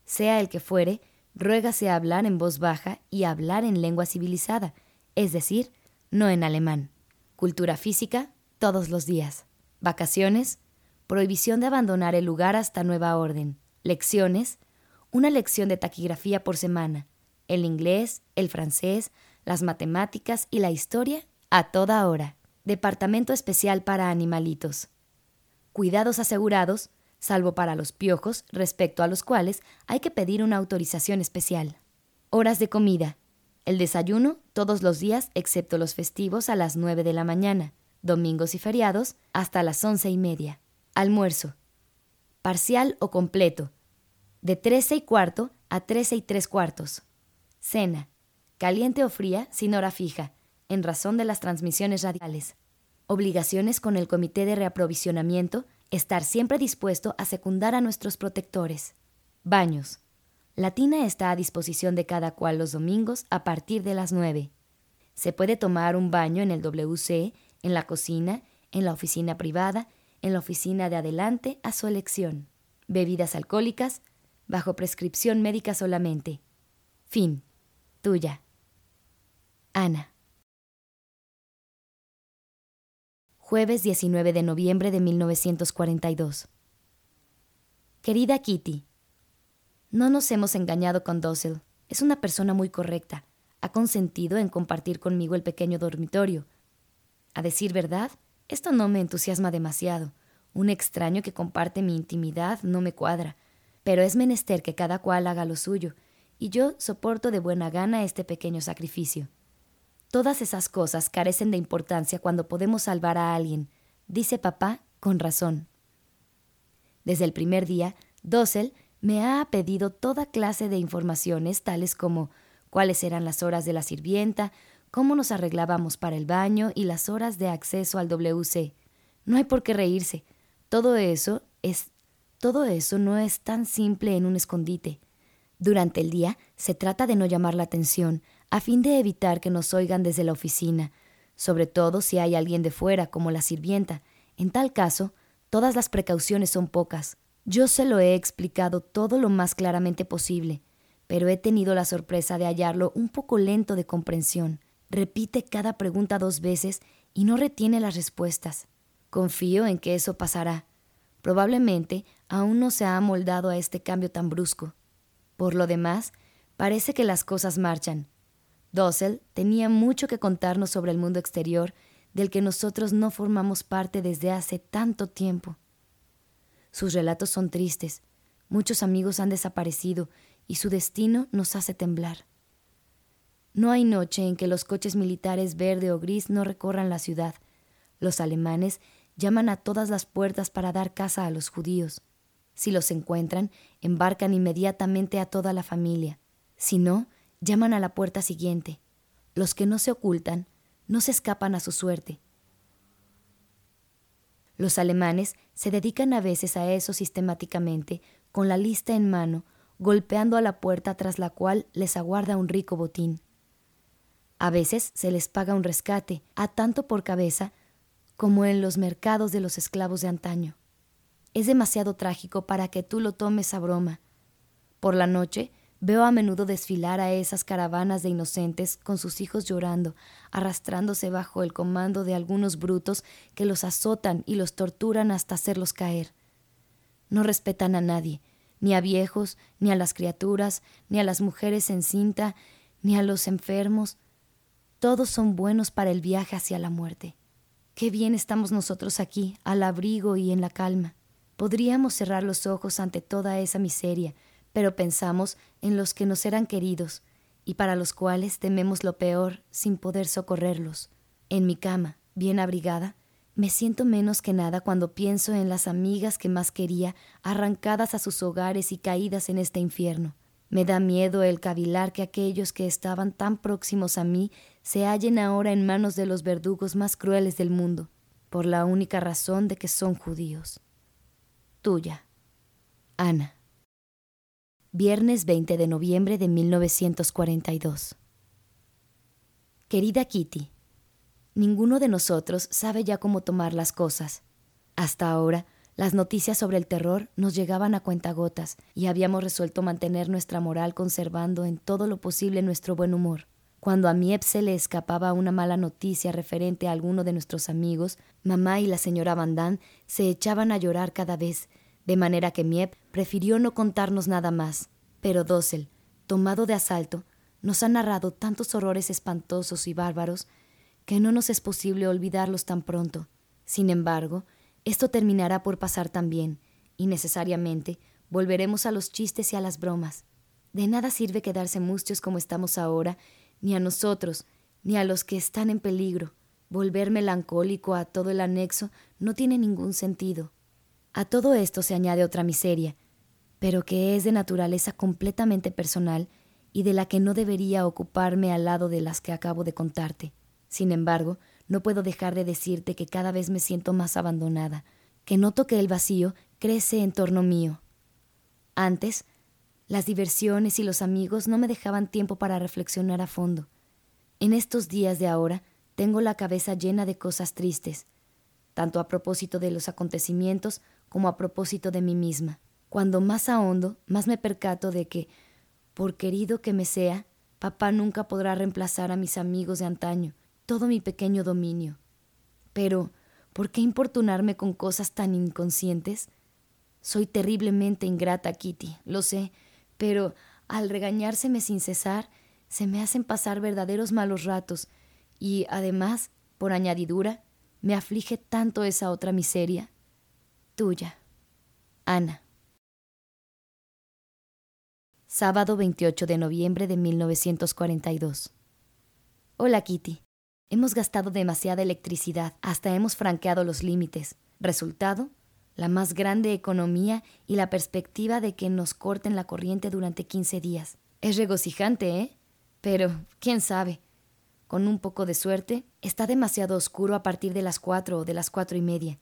sea el que fuere, ruégase hablar en voz baja y hablar en lengua civilizada, es decir, no en alemán. Cultura física, todos los días. Vacaciones, prohibición de abandonar el lugar hasta nueva orden. Lecciones, una lección de taquigrafía por semana, el inglés, el francés, las matemáticas y la historia a toda hora. Departamento especial para animalitos. Cuidados asegurados, salvo para los piojos, respecto a los cuales hay que pedir una autorización especial. Horas de comida. El desayuno todos los días excepto los festivos a las 9 de la mañana, domingos y feriados hasta las once y media. Almuerzo. Parcial o completo, de 13 y cuarto a 13 y tres cuartos. Cena, caliente o fría, sin hora fija, en razón de las transmisiones radiales. Obligaciones con el Comité de Reaprovisionamiento, estar siempre dispuesto a secundar a nuestros protectores. Baños. La tina está a disposición de cada cual los domingos a partir de las 9. Se puede tomar un baño en el WC, en la cocina, en la oficina privada, en la oficina de adelante a su elección. Bebidas alcohólicas, bajo prescripción médica solamente. Fin. Tuya. Ana. Jueves 19 de noviembre de 1942. Querida Kitty, no nos hemos engañado con Dossel. Es una persona muy correcta. Ha consentido en compartir conmigo el pequeño dormitorio. A decir verdad, esto no me entusiasma demasiado. Un extraño que comparte mi intimidad no me cuadra pero es menester que cada cual haga lo suyo, y yo soporto de buena gana este pequeño sacrificio. Todas esas cosas carecen de importancia cuando podemos salvar a alguien, dice papá con razón. Desde el primer día, Dossel me ha pedido toda clase de informaciones, tales como cuáles eran las horas de la sirvienta, cómo nos arreglábamos para el baño y las horas de acceso al WC. No hay por qué reírse. Todo eso es todo eso no es tan simple en un escondite. Durante el día se trata de no llamar la atención, a fin de evitar que nos oigan desde la oficina, sobre todo si hay alguien de fuera, como la sirvienta. En tal caso, todas las precauciones son pocas. Yo se lo he explicado todo lo más claramente posible, pero he tenido la sorpresa de hallarlo un poco lento de comprensión. Repite cada pregunta dos veces y no retiene las respuestas. Confío en que eso pasará. Probablemente aún no se ha amoldado a este cambio tan brusco. Por lo demás, parece que las cosas marchan. Dossel tenía mucho que contarnos sobre el mundo exterior del que nosotros no formamos parte desde hace tanto tiempo. Sus relatos son tristes, muchos amigos han desaparecido y su destino nos hace temblar. No hay noche en que los coches militares verde o gris no recorran la ciudad. Los alemanes llaman a todas las puertas para dar caza a los judíos. Si los encuentran, embarcan inmediatamente a toda la familia. Si no, llaman a la puerta siguiente. Los que no se ocultan no se escapan a su suerte. Los alemanes se dedican a veces a eso sistemáticamente, con la lista en mano, golpeando a la puerta tras la cual les aguarda un rico botín. A veces se les paga un rescate, a tanto por cabeza como en los mercados de los esclavos de antaño. Es demasiado trágico para que tú lo tomes a broma. Por la noche veo a menudo desfilar a esas caravanas de inocentes con sus hijos llorando, arrastrándose bajo el comando de algunos brutos que los azotan y los torturan hasta hacerlos caer. No respetan a nadie, ni a viejos, ni a las criaturas, ni a las mujeres en cinta, ni a los enfermos. Todos son buenos para el viaje hacia la muerte. Qué bien estamos nosotros aquí, al abrigo y en la calma. Podríamos cerrar los ojos ante toda esa miseria, pero pensamos en los que nos eran queridos y para los cuales tememos lo peor sin poder socorrerlos. En mi cama, bien abrigada, me siento menos que nada cuando pienso en las amigas que más quería, arrancadas a sus hogares y caídas en este infierno. Me da miedo el cavilar que aquellos que estaban tan próximos a mí se hallen ahora en manos de los verdugos más crueles del mundo, por la única razón de que son judíos. Tuya, Ana. Viernes 20 de noviembre de 1942. Querida Kitty, ninguno de nosotros sabe ya cómo tomar las cosas. Hasta ahora, las noticias sobre el terror nos llegaban a cuentagotas y habíamos resuelto mantener nuestra moral conservando en todo lo posible nuestro buen humor. Cuando a Miep se le escapaba una mala noticia referente a alguno de nuestros amigos, mamá y la señora Van se echaban a llorar cada vez, de manera que Miep prefirió no contarnos nada más. Pero Dossel, tomado de asalto, nos ha narrado tantos horrores espantosos y bárbaros que no nos es posible olvidarlos tan pronto. Sin embargo, esto terminará por pasar también, y necesariamente volveremos a los chistes y a las bromas. De nada sirve quedarse mustios como estamos ahora, ni a nosotros, ni a los que están en peligro. Volver melancólico a todo el anexo no tiene ningún sentido. A todo esto se añade otra miseria, pero que es de naturaleza completamente personal y de la que no debería ocuparme al lado de las que acabo de contarte. Sin embargo, no puedo dejar de decirte que cada vez me siento más abandonada, que noto que el vacío crece en torno mío. Antes, las diversiones y los amigos no me dejaban tiempo para reflexionar a fondo. En estos días de ahora tengo la cabeza llena de cosas tristes, tanto a propósito de los acontecimientos como a propósito de mí misma. Cuando más ahondo, más me percato de que, por querido que me sea, papá nunca podrá reemplazar a mis amigos de antaño, todo mi pequeño dominio. Pero, ¿por qué importunarme con cosas tan inconscientes? Soy terriblemente ingrata, Kitty, lo sé, pero al regañárseme sin cesar, se me hacen pasar verdaderos malos ratos, y además, por añadidura, me aflige tanto esa otra miseria. Tuya, Ana. Sábado 28 de noviembre de 1942. Hola, Kitty. Hemos gastado demasiada electricidad, hasta hemos franqueado los límites. Resultado, la más grande economía y la perspectiva de que nos corten la corriente durante 15 días. Es regocijante, ¿eh? Pero, quién sabe. Con un poco de suerte, está demasiado oscuro a partir de las cuatro o de las cuatro y media.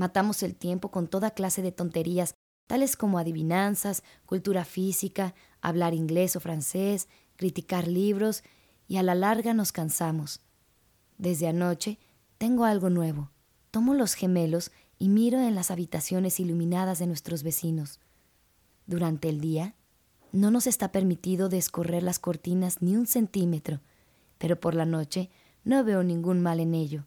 Matamos el tiempo con toda clase de tonterías, tales como adivinanzas, cultura física, hablar inglés o francés, criticar libros, y a la larga nos cansamos. Desde anoche tengo algo nuevo. Tomo los gemelos y miro en las habitaciones iluminadas de nuestros vecinos. Durante el día, no nos está permitido descorrer las cortinas ni un centímetro, pero por la noche no veo ningún mal en ello.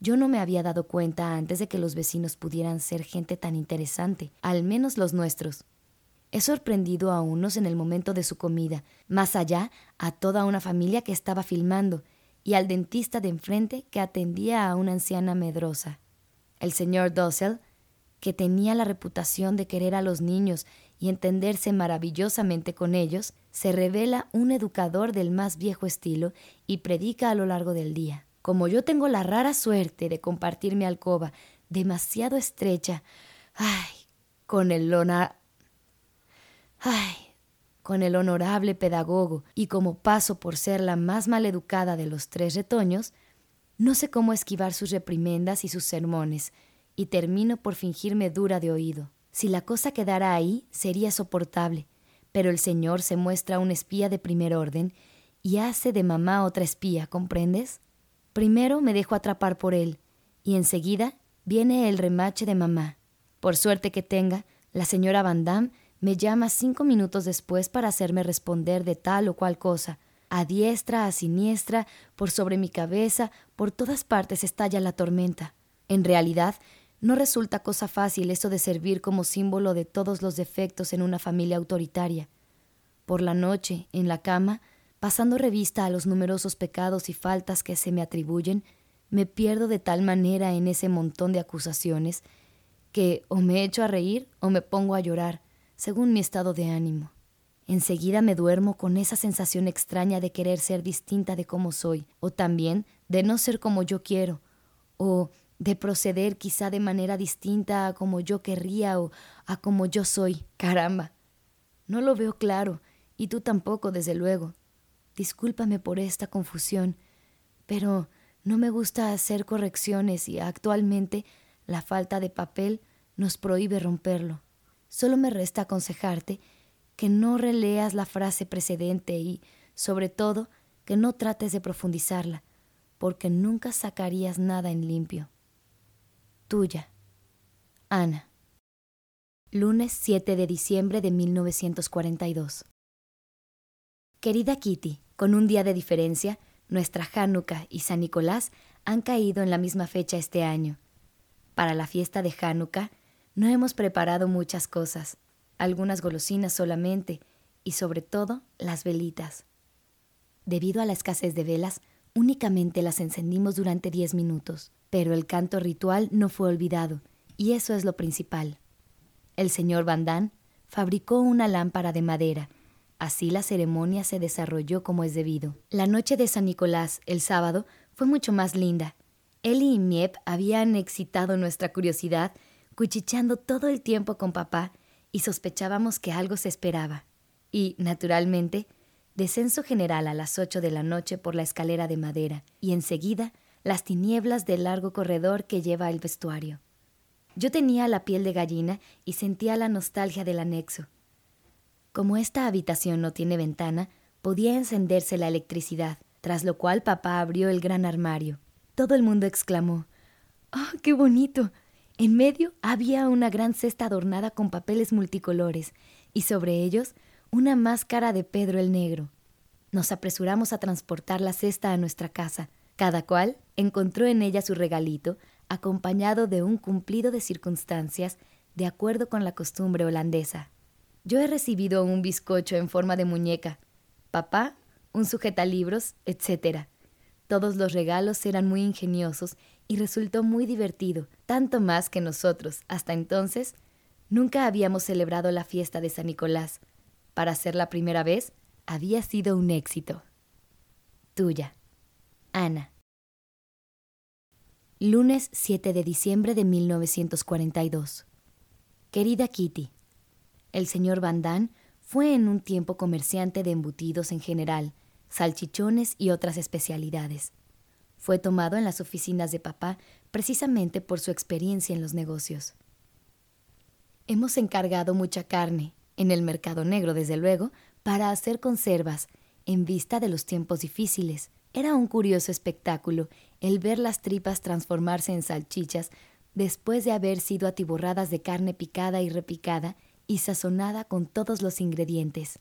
Yo no me había dado cuenta antes de que los vecinos pudieran ser gente tan interesante, al menos los nuestros. He sorprendido a unos en el momento de su comida, más allá a toda una familia que estaba filmando y al dentista de enfrente que atendía a una anciana medrosa. El señor Dossel, que tenía la reputación de querer a los niños y entenderse maravillosamente con ellos, se revela un educador del más viejo estilo y predica a lo largo del día. Como yo tengo la rara suerte de compartir mi alcoba demasiado estrecha, ay, con el lona, ay, con el honorable pedagogo y como paso por ser la más maleducada de los tres retoños, no sé cómo esquivar sus reprimendas y sus sermones, y termino por fingirme dura de oído. Si la cosa quedara ahí, sería soportable, pero el señor se muestra un espía de primer orden y hace de mamá otra espía, ¿comprendes? Primero me dejo atrapar por él, y enseguida viene el remache de mamá. Por suerte que tenga, la señora Van Damme me llama cinco minutos después para hacerme responder de tal o cual cosa. A diestra, a siniestra, por sobre mi cabeza, por todas partes estalla la tormenta. En realidad, no resulta cosa fácil eso de servir como símbolo de todos los defectos en una familia autoritaria. Por la noche, en la cama, Pasando revista a los numerosos pecados y faltas que se me atribuyen, me pierdo de tal manera en ese montón de acusaciones que o me echo a reír o me pongo a llorar, según mi estado de ánimo. Enseguida me duermo con esa sensación extraña de querer ser distinta de como soy, o también de no ser como yo quiero, o de proceder quizá de manera distinta a como yo querría o a como yo soy. Caramba. No lo veo claro, y tú tampoco, desde luego. Discúlpame por esta confusión, pero no me gusta hacer correcciones y actualmente la falta de papel nos prohíbe romperlo. Solo me resta aconsejarte que no releas la frase precedente y, sobre todo, que no trates de profundizarla, porque nunca sacarías nada en limpio. Tuya, Ana. Lunes 7 de diciembre de 1942. Querida Kitty, con un día de diferencia, nuestra Hanukkah y San Nicolás han caído en la misma fecha este año. Para la fiesta de Hanukkah no hemos preparado muchas cosas, algunas golosinas solamente, y sobre todo las velitas. Debido a la escasez de velas, únicamente las encendimos durante diez minutos, pero el canto ritual no fue olvidado, y eso es lo principal. El señor Van fabricó una lámpara de madera, Así la ceremonia se desarrolló como es debido. La noche de San Nicolás, el sábado, fue mucho más linda. Eli y Miep habían excitado nuestra curiosidad, cuchicheando todo el tiempo con papá, y sospechábamos que algo se esperaba. Y, naturalmente, descenso general a las ocho de la noche por la escalera de madera, y enseguida las tinieblas del largo corredor que lleva el vestuario. Yo tenía la piel de gallina y sentía la nostalgia del anexo. Como esta habitación no tiene ventana, podía encenderse la electricidad, tras lo cual papá abrió el gran armario. Todo el mundo exclamó ¡Ah, qué bonito! En medio había una gran cesta adornada con papeles multicolores, y sobre ellos una máscara de Pedro el Negro. Nos apresuramos a transportar la cesta a nuestra casa. Cada cual encontró en ella su regalito, acompañado de un cumplido de circunstancias de acuerdo con la costumbre holandesa. Yo he recibido un bizcocho en forma de muñeca, papá, un sujetalibros, etc. Todos los regalos eran muy ingeniosos y resultó muy divertido, tanto más que nosotros, hasta entonces, nunca habíamos celebrado la fiesta de San Nicolás. Para ser la primera vez, había sido un éxito. Tuya, Ana. Lunes 7 de diciembre de 1942. Querida Kitty, el señor Van Damme fue en un tiempo comerciante de embutidos en general, salchichones y otras especialidades. Fue tomado en las oficinas de papá precisamente por su experiencia en los negocios. Hemos encargado mucha carne, en el mercado negro desde luego, para hacer conservas, en vista de los tiempos difíciles. Era un curioso espectáculo el ver las tripas transformarse en salchichas después de haber sido atiborradas de carne picada y repicada y sazonada con todos los ingredientes.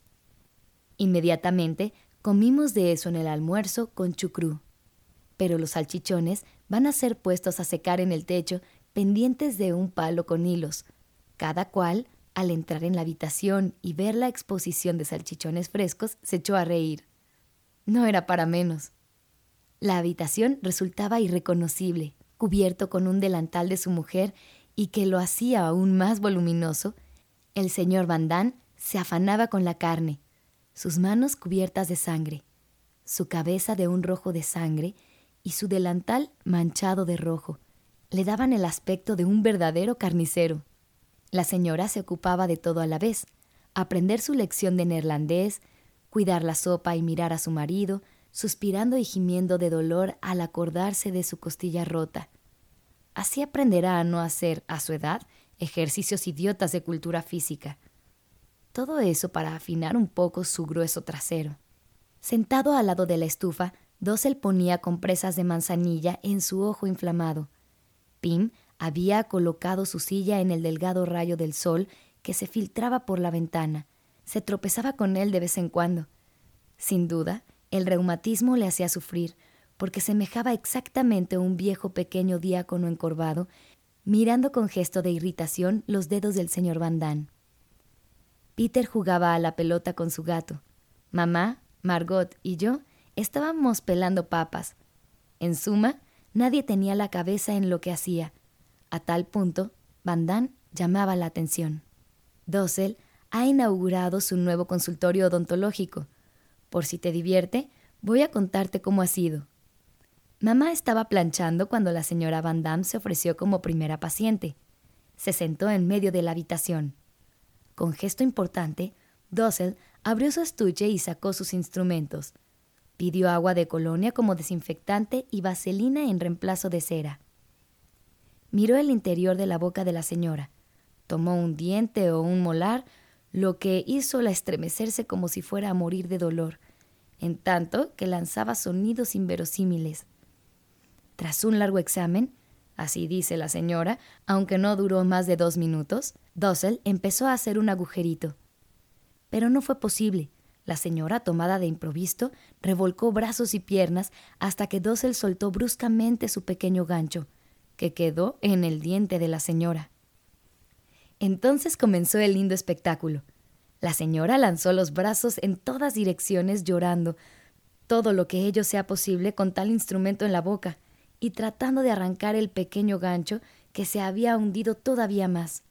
Inmediatamente comimos de eso en el almuerzo con chucrú. Pero los salchichones van a ser puestos a secar en el techo pendientes de un palo con hilos, cada cual, al entrar en la habitación y ver la exposición de salchichones frescos, se echó a reír. No era para menos. La habitación resultaba irreconocible, cubierto con un delantal de su mujer y que lo hacía aún más voluminoso, el señor Van se afanaba con la carne, sus manos cubiertas de sangre, su cabeza de un rojo de sangre y su delantal manchado de rojo. Le daban el aspecto de un verdadero carnicero. La señora se ocupaba de todo a la vez, aprender su lección de neerlandés, cuidar la sopa y mirar a su marido, suspirando y gimiendo de dolor al acordarse de su costilla rota. Así aprenderá a no hacer, a su edad, ejercicios idiotas de cultura física. Todo eso para afinar un poco su grueso trasero. Sentado al lado de la estufa, Dossel ponía compresas de manzanilla en su ojo inflamado. Pim había colocado su silla en el delgado rayo del sol que se filtraba por la ventana. Se tropezaba con él de vez en cuando. Sin duda, el reumatismo le hacía sufrir, porque semejaba exactamente un viejo pequeño diácono encorvado, mirando con gesto de irritación los dedos del señor Van Peter jugaba a la pelota con su gato. Mamá, Margot y yo estábamos pelando papas. En suma, nadie tenía la cabeza en lo que hacía. A tal punto, Van llamaba la atención. Dossel ha inaugurado su nuevo consultorio odontológico, por si te divierte, voy a contarte cómo ha sido. Mamá estaba planchando cuando la señora Van Damme se ofreció como primera paciente. Se sentó en medio de la habitación. Con gesto importante, Dossel abrió su estuche y sacó sus instrumentos. Pidió agua de colonia como desinfectante y vaselina en reemplazo de cera. Miró el interior de la boca de la señora. Tomó un diente o un molar, lo que hizo la estremecerse como si fuera a morir de dolor, en tanto que lanzaba sonidos inverosímiles. Tras un largo examen, así dice la señora, aunque no duró más de dos minutos, Dossel empezó a hacer un agujerito. Pero no fue posible. La señora, tomada de improviso, revolcó brazos y piernas hasta que Dossel soltó bruscamente su pequeño gancho, que quedó en el diente de la señora. Entonces comenzó el lindo espectáculo. La señora lanzó los brazos en todas direcciones llorando, todo lo que ello sea posible con tal instrumento en la boca, y tratando de arrancar el pequeño gancho que se había hundido todavía más.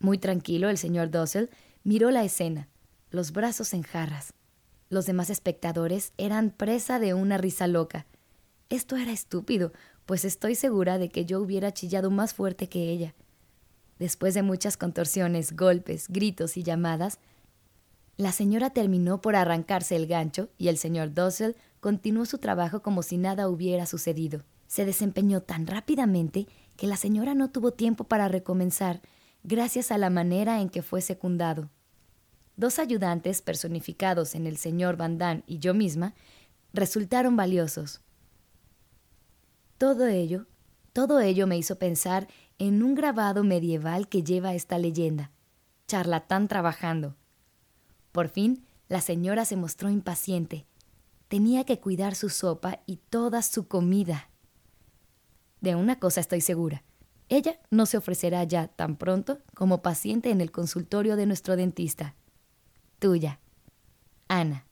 Muy tranquilo, el señor Dossel miró la escena, los brazos en jarras. Los demás espectadores eran presa de una risa loca. Esto era estúpido, pues estoy segura de que yo hubiera chillado más fuerte que ella. Después de muchas contorsiones, golpes, gritos y llamadas, la señora terminó por arrancarse el gancho y el señor Dossel continuó su trabajo como si nada hubiera sucedido. Se desempeñó tan rápidamente que la señora no tuvo tiempo para recomenzar, gracias a la manera en que fue secundado. Dos ayudantes personificados en el señor Van Damme y yo misma resultaron valiosos. Todo ello, todo ello me hizo pensar en un grabado medieval que lleva esta leyenda. Charlatán trabajando. Por fin, la señora se mostró impaciente. Tenía que cuidar su sopa y toda su comida. De una cosa estoy segura. Ella no se ofrecerá ya tan pronto como paciente en el consultorio de nuestro dentista. Tuya. Ana.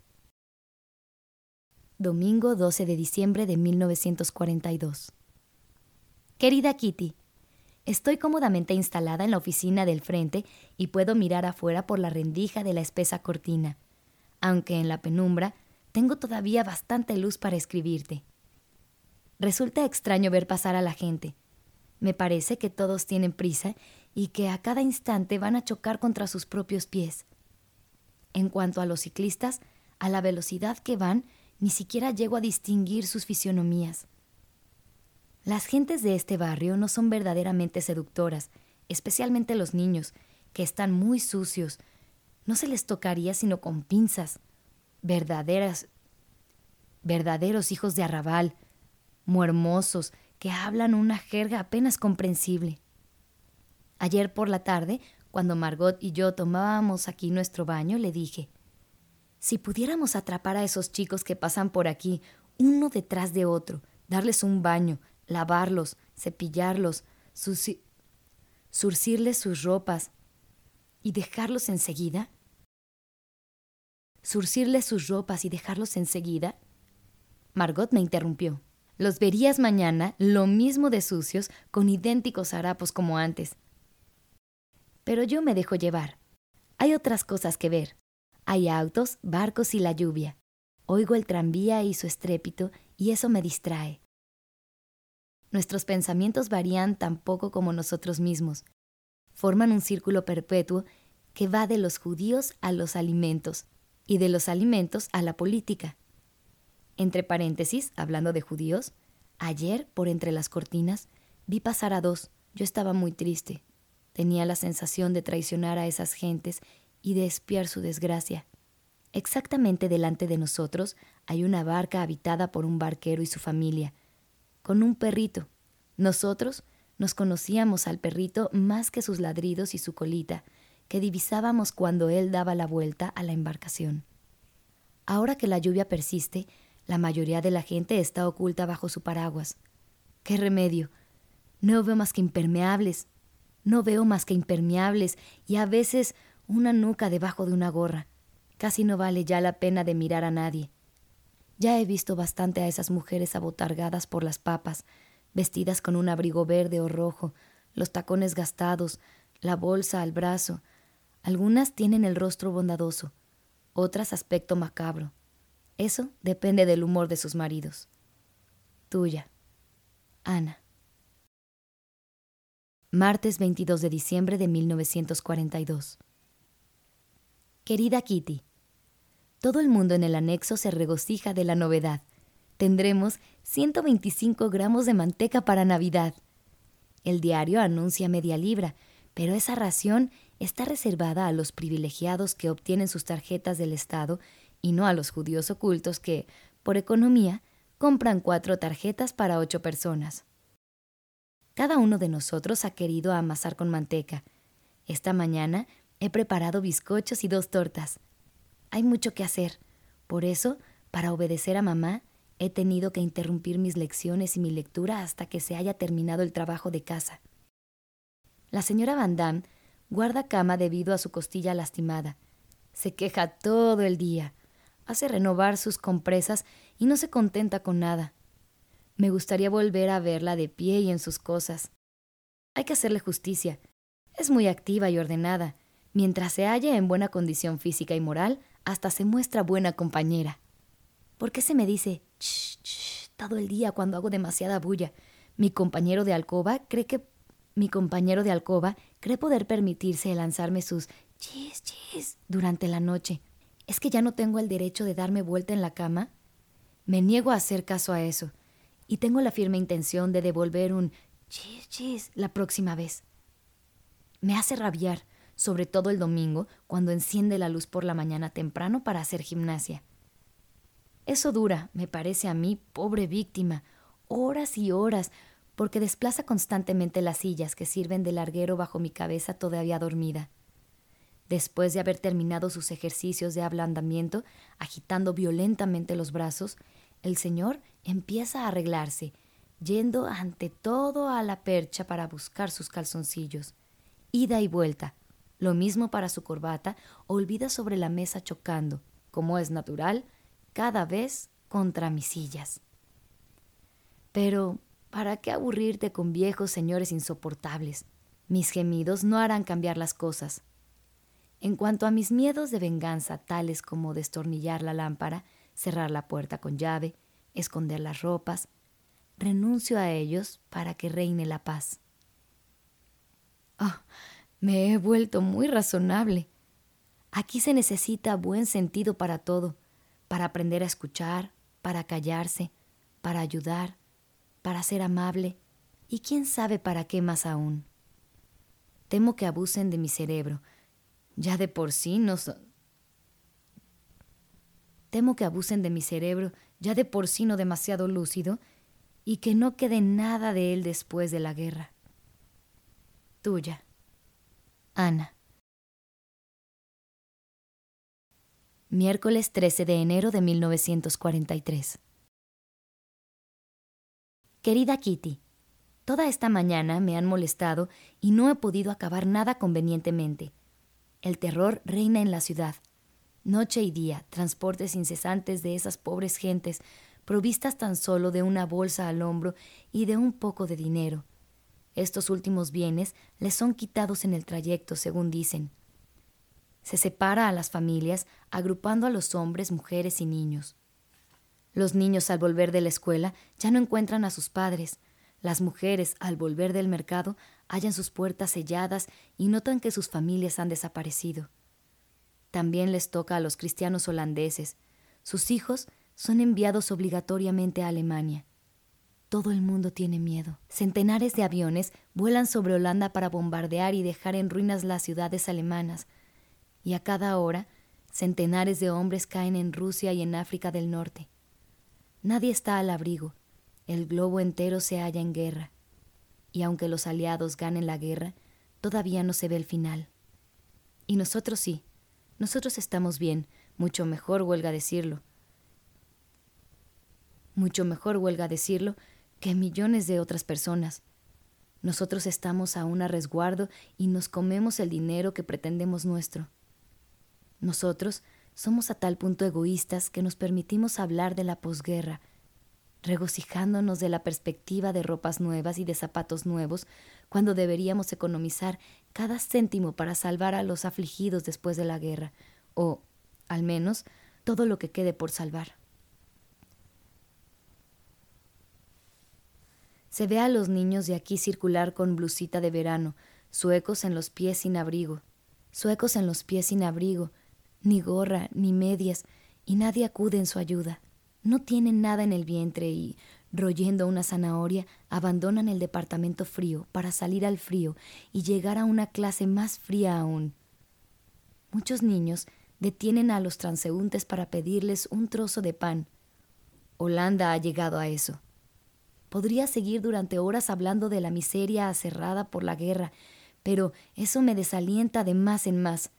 Domingo 12 de diciembre de 1942. Querida Kitty, Estoy cómodamente instalada en la oficina del frente y puedo mirar afuera por la rendija de la espesa cortina, aunque en la penumbra tengo todavía bastante luz para escribirte. Resulta extraño ver pasar a la gente. Me parece que todos tienen prisa y que a cada instante van a chocar contra sus propios pies. En cuanto a los ciclistas, a la velocidad que van, ni siquiera llego a distinguir sus fisionomías. Las gentes de este barrio no son verdaderamente seductoras, especialmente los niños, que están muy sucios. No se les tocaría sino con pinzas. Verdaderas, verdaderos hijos de arrabal, muy hermosos, que hablan una jerga apenas comprensible. Ayer por la tarde, cuando Margot y yo tomábamos aquí nuestro baño, le dije, si pudiéramos atrapar a esos chicos que pasan por aquí, uno detrás de otro, darles un baño, lavarlos, cepillarlos, surcirles sus ropas y dejarlos enseguida, surcirles sus ropas y dejarlos enseguida, Margot me interrumpió. Los verías mañana lo mismo de sucios, con idénticos harapos como antes. Pero yo me dejo llevar. Hay otras cosas que ver. Hay autos, barcos y la lluvia. Oigo el tranvía y su estrépito, y eso me distrae. Nuestros pensamientos varían tan poco como nosotros mismos. Forman un círculo perpetuo que va de los judíos a los alimentos, y de los alimentos a la política. Entre paréntesis, hablando de judíos, ayer, por entre las cortinas, vi pasar a dos. Yo estaba muy triste. Tenía la sensación de traicionar a esas gentes y de espiar su desgracia. Exactamente delante de nosotros hay una barca habitada por un barquero y su familia, con un perrito. Nosotros nos conocíamos al perrito más que sus ladridos y su colita, que divisábamos cuando él daba la vuelta a la embarcación. Ahora que la lluvia persiste, la mayoría de la gente está oculta bajo su paraguas. ¿Qué remedio? No veo más que impermeables. No veo más que impermeables y a veces una nuca debajo de una gorra. Casi no vale ya la pena de mirar a nadie. Ya he visto bastante a esas mujeres abotargadas por las papas, vestidas con un abrigo verde o rojo, los tacones gastados, la bolsa al brazo, algunas tienen el rostro bondadoso, otras aspecto macabro. Eso depende del humor de sus maridos. Tuya, Ana. Martes 22 de diciembre de 1942. Querida Kitty, todo el mundo en el anexo se regocija de la novedad. Tendremos 125 gramos de manteca para Navidad. El diario anuncia media libra, pero esa ración está reservada a los privilegiados que obtienen sus tarjetas del Estado y no a los judíos ocultos que, por economía, compran cuatro tarjetas para ocho personas. Cada uno de nosotros ha querido amasar con manteca. Esta mañana he preparado bizcochos y dos tortas. Hay mucho que hacer. Por eso, para obedecer a mamá, he tenido que interrumpir mis lecciones y mi lectura hasta que se haya terminado el trabajo de casa. La señora Van Damme guarda cama debido a su costilla lastimada. Se queja todo el día, hace renovar sus compresas y no se contenta con nada. Me gustaría volver a verla de pie y en sus cosas. Hay que hacerle justicia. Es muy activa y ordenada. Mientras se halla en buena condición física y moral, hasta se muestra buena compañera. ¿Por qué se me dice ch, todo el día cuando hago demasiada bulla? Mi compañero de alcoba cree que mi compañero de alcoba cree poder permitirse lanzarme sus chis chis durante la noche. ¿Es que ya no tengo el derecho de darme vuelta en la cama? Me niego a hacer caso a eso, y tengo la firme intención de devolver un chis chis la próxima vez. Me hace rabiar, sobre todo el domingo, cuando enciende la luz por la mañana temprano para hacer gimnasia. Eso dura, me parece a mí, pobre víctima, horas y horas, porque desplaza constantemente las sillas que sirven de larguero bajo mi cabeza todavía dormida. Después de haber terminado sus ejercicios de ablandamiento, agitando violentamente los brazos, el señor empieza a arreglarse, yendo ante todo a la percha para buscar sus calzoncillos. Ida y vuelta, lo mismo para su corbata, olvida sobre la mesa chocando, como es natural, cada vez contra mis sillas. Pero ¿Para qué aburrirte con viejos señores insoportables? Mis gemidos no harán cambiar las cosas. En cuanto a mis miedos de venganza, tales como destornillar la lámpara, cerrar la puerta con llave, esconder las ropas, renuncio a ellos para que reine la paz. Oh, me he vuelto muy razonable. Aquí se necesita buen sentido para todo, para aprender a escuchar, para callarse, para ayudar, para ser amable y quién sabe para qué más aún. Temo que abusen de mi cerebro. Ya de por sí no Temo que abusen de mi cerebro, ya de por sí no demasiado lúcido, y que no quede nada de él después de la guerra. Tuya, Ana. Miércoles 13 de enero de 1943. Querida Kitty, toda esta mañana me han molestado y no he podido acabar nada convenientemente. El terror reina en la ciudad. Noche y día, transportes incesantes de esas pobres gentes, provistas tan solo de una bolsa al hombro y de un poco de dinero. Estos últimos bienes les son quitados en el trayecto, según dicen. Se separa a las familias, agrupando a los hombres, mujeres y niños. Los niños al volver de la escuela ya no encuentran a sus padres. Las mujeres al volver del mercado hallan sus puertas selladas y notan que sus familias han desaparecido. También les toca a los cristianos holandeses. Sus hijos son enviados obligatoriamente a Alemania. Todo el mundo tiene miedo. Centenares de aviones vuelan sobre Holanda para bombardear y dejar en ruinas las ciudades alemanas. Y a cada hora, centenares de hombres caen en Rusia y en África del Norte. Nadie está al abrigo. El globo entero se halla en guerra. Y aunque los aliados ganen la guerra, todavía no se ve el final. Y nosotros sí, nosotros estamos bien, mucho mejor huelga decirlo. Mucho mejor huelga decirlo que millones de otras personas. Nosotros estamos aún a resguardo y nos comemos el dinero que pretendemos nuestro. Nosotros somos a tal punto egoístas que nos permitimos hablar de la posguerra, regocijándonos de la perspectiva de ropas nuevas y de zapatos nuevos, cuando deberíamos economizar cada céntimo para salvar a los afligidos después de la guerra, o, al menos, todo lo que quede por salvar. Se ve a los niños de aquí circular con blusita de verano, suecos en los pies sin abrigo, suecos en los pies sin abrigo, ni gorra, ni medias, y nadie acude en su ayuda. No tienen nada en el vientre y, royendo una zanahoria, abandonan el departamento frío para salir al frío y llegar a una clase más fría aún. Muchos niños detienen a los transeúntes para pedirles un trozo de pan. Holanda ha llegado a eso. Podría seguir durante horas hablando de la miseria aserrada por la guerra, pero eso me desalienta de más en más.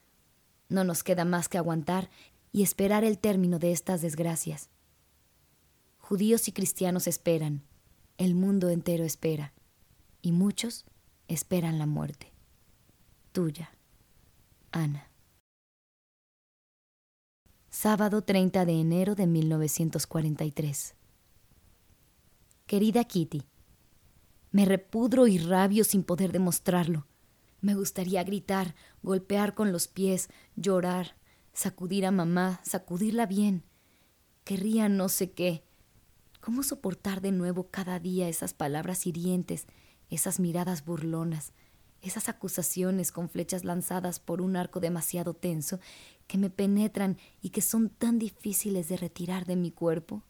No nos queda más que aguantar y esperar el término de estas desgracias. Judíos y cristianos esperan, el mundo entero espera, y muchos esperan la muerte. Tuya, Ana. Sábado 30 de enero de 1943. Querida Kitty, me repudro y rabio sin poder demostrarlo. Me gustaría gritar, golpear con los pies, llorar, sacudir a mamá, sacudirla bien. Querría no sé qué, ¿Cómo soportar de nuevo cada día esas palabras hirientes, esas miradas burlonas, esas acusaciones con flechas lanzadas por un arco demasiado tenso que me penetran y que son tan difíciles de retirar de mi cuerpo?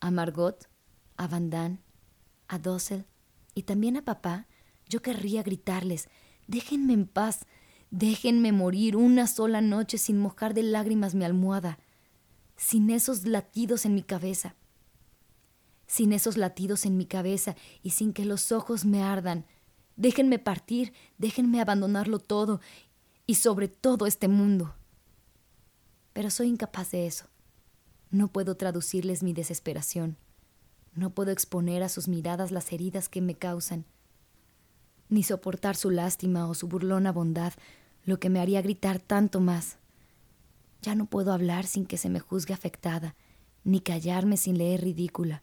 A Margot, a Van a Dossel y también a papá, yo querría gritarles, déjenme en paz, déjenme morir una sola noche sin mojar de lágrimas mi almohada sin esos latidos en mi cabeza, sin esos latidos en mi cabeza y sin que los ojos me ardan. Déjenme partir, déjenme abandonarlo todo y sobre todo este mundo. Pero soy incapaz de eso. No puedo traducirles mi desesperación. No puedo exponer a sus miradas las heridas que me causan, ni soportar su lástima o su burlona bondad, lo que me haría gritar tanto más. Ya no puedo hablar sin que se me juzgue afectada, ni callarme sin leer ridícula.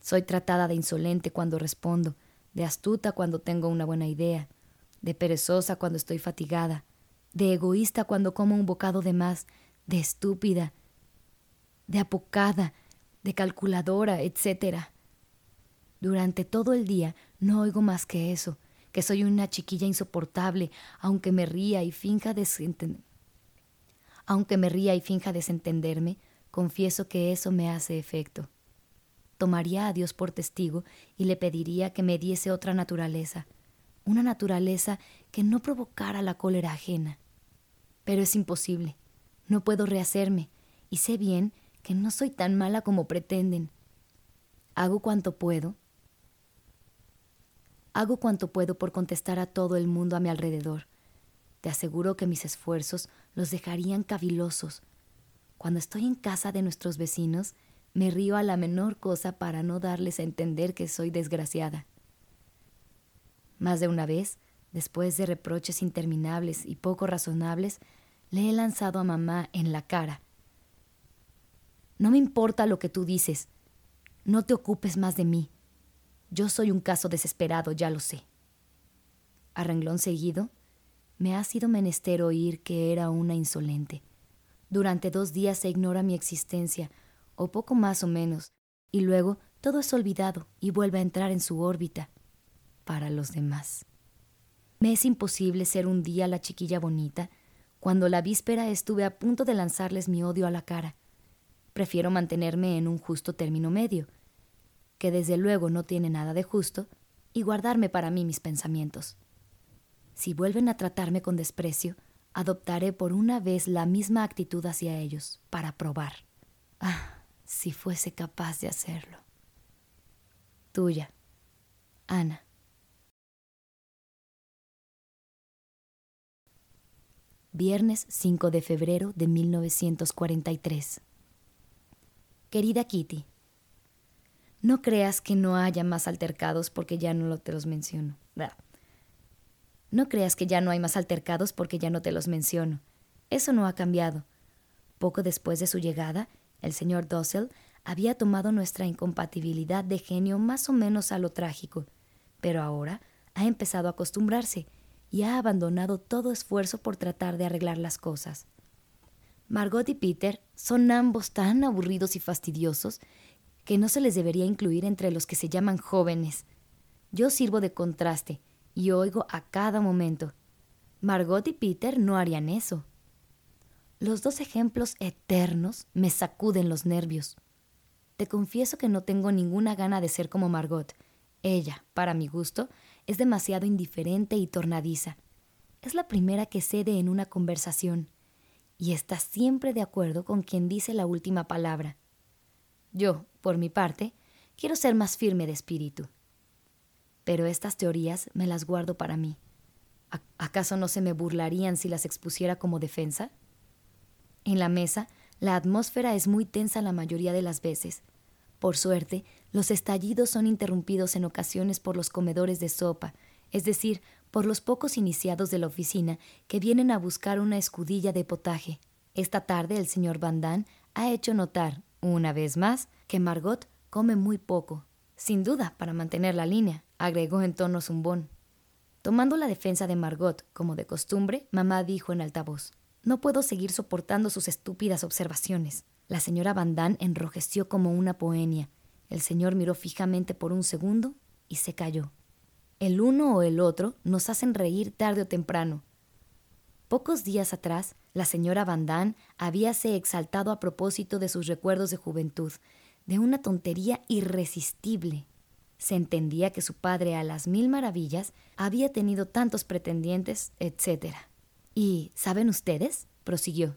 Soy tratada de insolente cuando respondo, de astuta cuando tengo una buena idea, de perezosa cuando estoy fatigada, de egoísta cuando como un bocado de más, de estúpida, de apocada, de calculadora, etc. Durante todo el día no oigo más que eso, que soy una chiquilla insoportable, aunque me ría y finja desentender aunque me ría y finja desentenderme, confieso que eso me hace efecto. Tomaría a Dios por testigo y le pediría que me diese otra naturaleza, una naturaleza que no provocara la cólera ajena. Pero es imposible. No puedo rehacerme, y sé bien que no soy tan mala como pretenden. Hago cuanto puedo. Hago cuanto puedo por contestar a todo el mundo a mi alrededor. Te aseguro que mis esfuerzos los dejarían cavilosos. Cuando estoy en casa de nuestros vecinos, me río a la menor cosa para no darles a entender que soy desgraciada. Más de una vez, después de reproches interminables y poco razonables, le he lanzado a mamá en la cara. No me importa lo que tú dices. No te ocupes más de mí. Yo soy un caso desesperado, ya lo sé. A renglón seguido, me ha sido menester oír que era una insolente. Durante dos días se ignora mi existencia, o poco más o menos, y luego todo es olvidado y vuelve a entrar en su órbita para los demás. Me es imposible ser un día la chiquilla bonita cuando la víspera estuve a punto de lanzarles mi odio a la cara. Prefiero mantenerme en un justo término medio, que desde luego no tiene nada de justo, y guardarme para mí mis pensamientos. Si vuelven a tratarme con desprecio, adoptaré por una vez la misma actitud hacia ellos, para probar. Ah, si fuese capaz de hacerlo. Tuya, Ana. Viernes 5 de febrero de 1943. Querida Kitty, no creas que no haya más altercados porque ya no te los menciono. No creas que ya no hay más altercados porque ya no te los menciono. Eso no ha cambiado. Poco después de su llegada, el señor Dossel había tomado nuestra incompatibilidad de genio más o menos a lo trágico, pero ahora ha empezado a acostumbrarse y ha abandonado todo esfuerzo por tratar de arreglar las cosas. Margot y Peter son ambos tan aburridos y fastidiosos que no se les debería incluir entre los que se llaman jóvenes. Yo sirvo de contraste y oigo a cada momento. Margot y Peter no harían eso. Los dos ejemplos eternos me sacuden los nervios. Te confieso que no tengo ninguna gana de ser como Margot. Ella, para mi gusto, es demasiado indiferente y tornadiza. Es la primera que cede en una conversación y está siempre de acuerdo con quien dice la última palabra. Yo, por mi parte, quiero ser más firme de espíritu. Pero estas teorías me las guardo para mí. ¿Acaso no se me burlarían si las expusiera como defensa? En la mesa, la atmósfera es muy tensa la mayoría de las veces. Por suerte, los estallidos son interrumpidos en ocasiones por los comedores de sopa, es decir, por los pocos iniciados de la oficina que vienen a buscar una escudilla de potaje. Esta tarde el señor Van Damme ha hecho notar, una vez más, que Margot come muy poco. Sin duda, para mantener la línea, agregó en tono zumbón. Tomando la defensa de Margot como de costumbre, mamá dijo en altavoz. No puedo seguir soportando sus estúpidas observaciones. La señora Van Damme enrojeció como una poenia. El señor miró fijamente por un segundo y se calló. El uno o el otro nos hacen reír tarde o temprano. Pocos días atrás, la señora Van Damme habíase exaltado a propósito de sus recuerdos de juventud, de una tontería irresistible. Se entendía que su padre a las mil maravillas había tenido tantos pretendientes, etcétera. Y, ¿saben ustedes? prosiguió.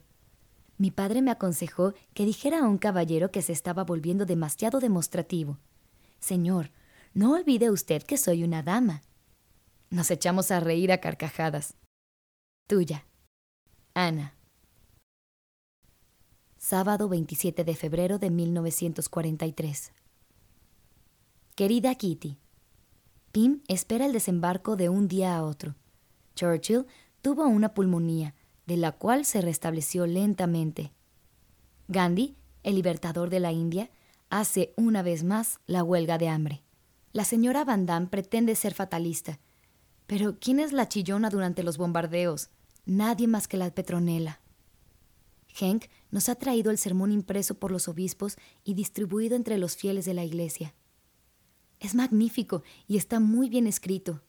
Mi padre me aconsejó que dijera a un caballero que se estaba volviendo demasiado demostrativo. Señor, no olvide usted que soy una dama. Nos echamos a reír a carcajadas. Tuya. Ana. Sábado 27 de febrero de 1943. Querida Kitty, Pim espera el desembarco de un día a otro. Churchill tuvo una pulmonía, de la cual se restableció lentamente. Gandhi, el libertador de la India, hace una vez más la huelga de hambre. La señora Van Damme pretende ser fatalista. Pero ¿quién es la chillona durante los bombardeos? Nadie más que la Petronela. Henk nos ha traído el sermón impreso por los obispos y distribuido entre los fieles de la iglesia. Es magnífico y está muy bien escrito.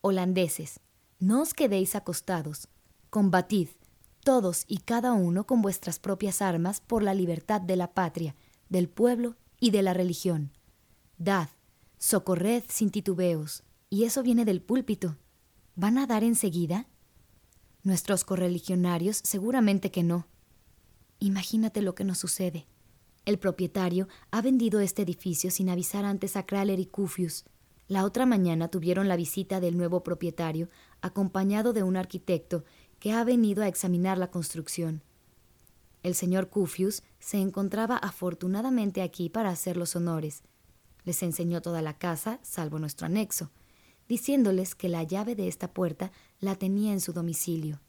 Holandeses, no os quedéis acostados, combatid, todos y cada uno con vuestras propias armas por la libertad de la patria, del pueblo y de la religión. Dad, socorred sin titubeos, y eso viene del púlpito. ¿Van a dar enseguida? Nuestros correligionarios seguramente que no. Imagínate lo que nos sucede. El propietario ha vendido este edificio sin avisar antes a Kraler y Kufius. La otra mañana tuvieron la visita del nuevo propietario, acompañado de un arquitecto que ha venido a examinar la construcción. El señor Cufius se encontraba afortunadamente aquí para hacer los honores. Les enseñó toda la casa, salvo nuestro anexo, diciéndoles que la llave de esta puerta la tenía en su domicilio.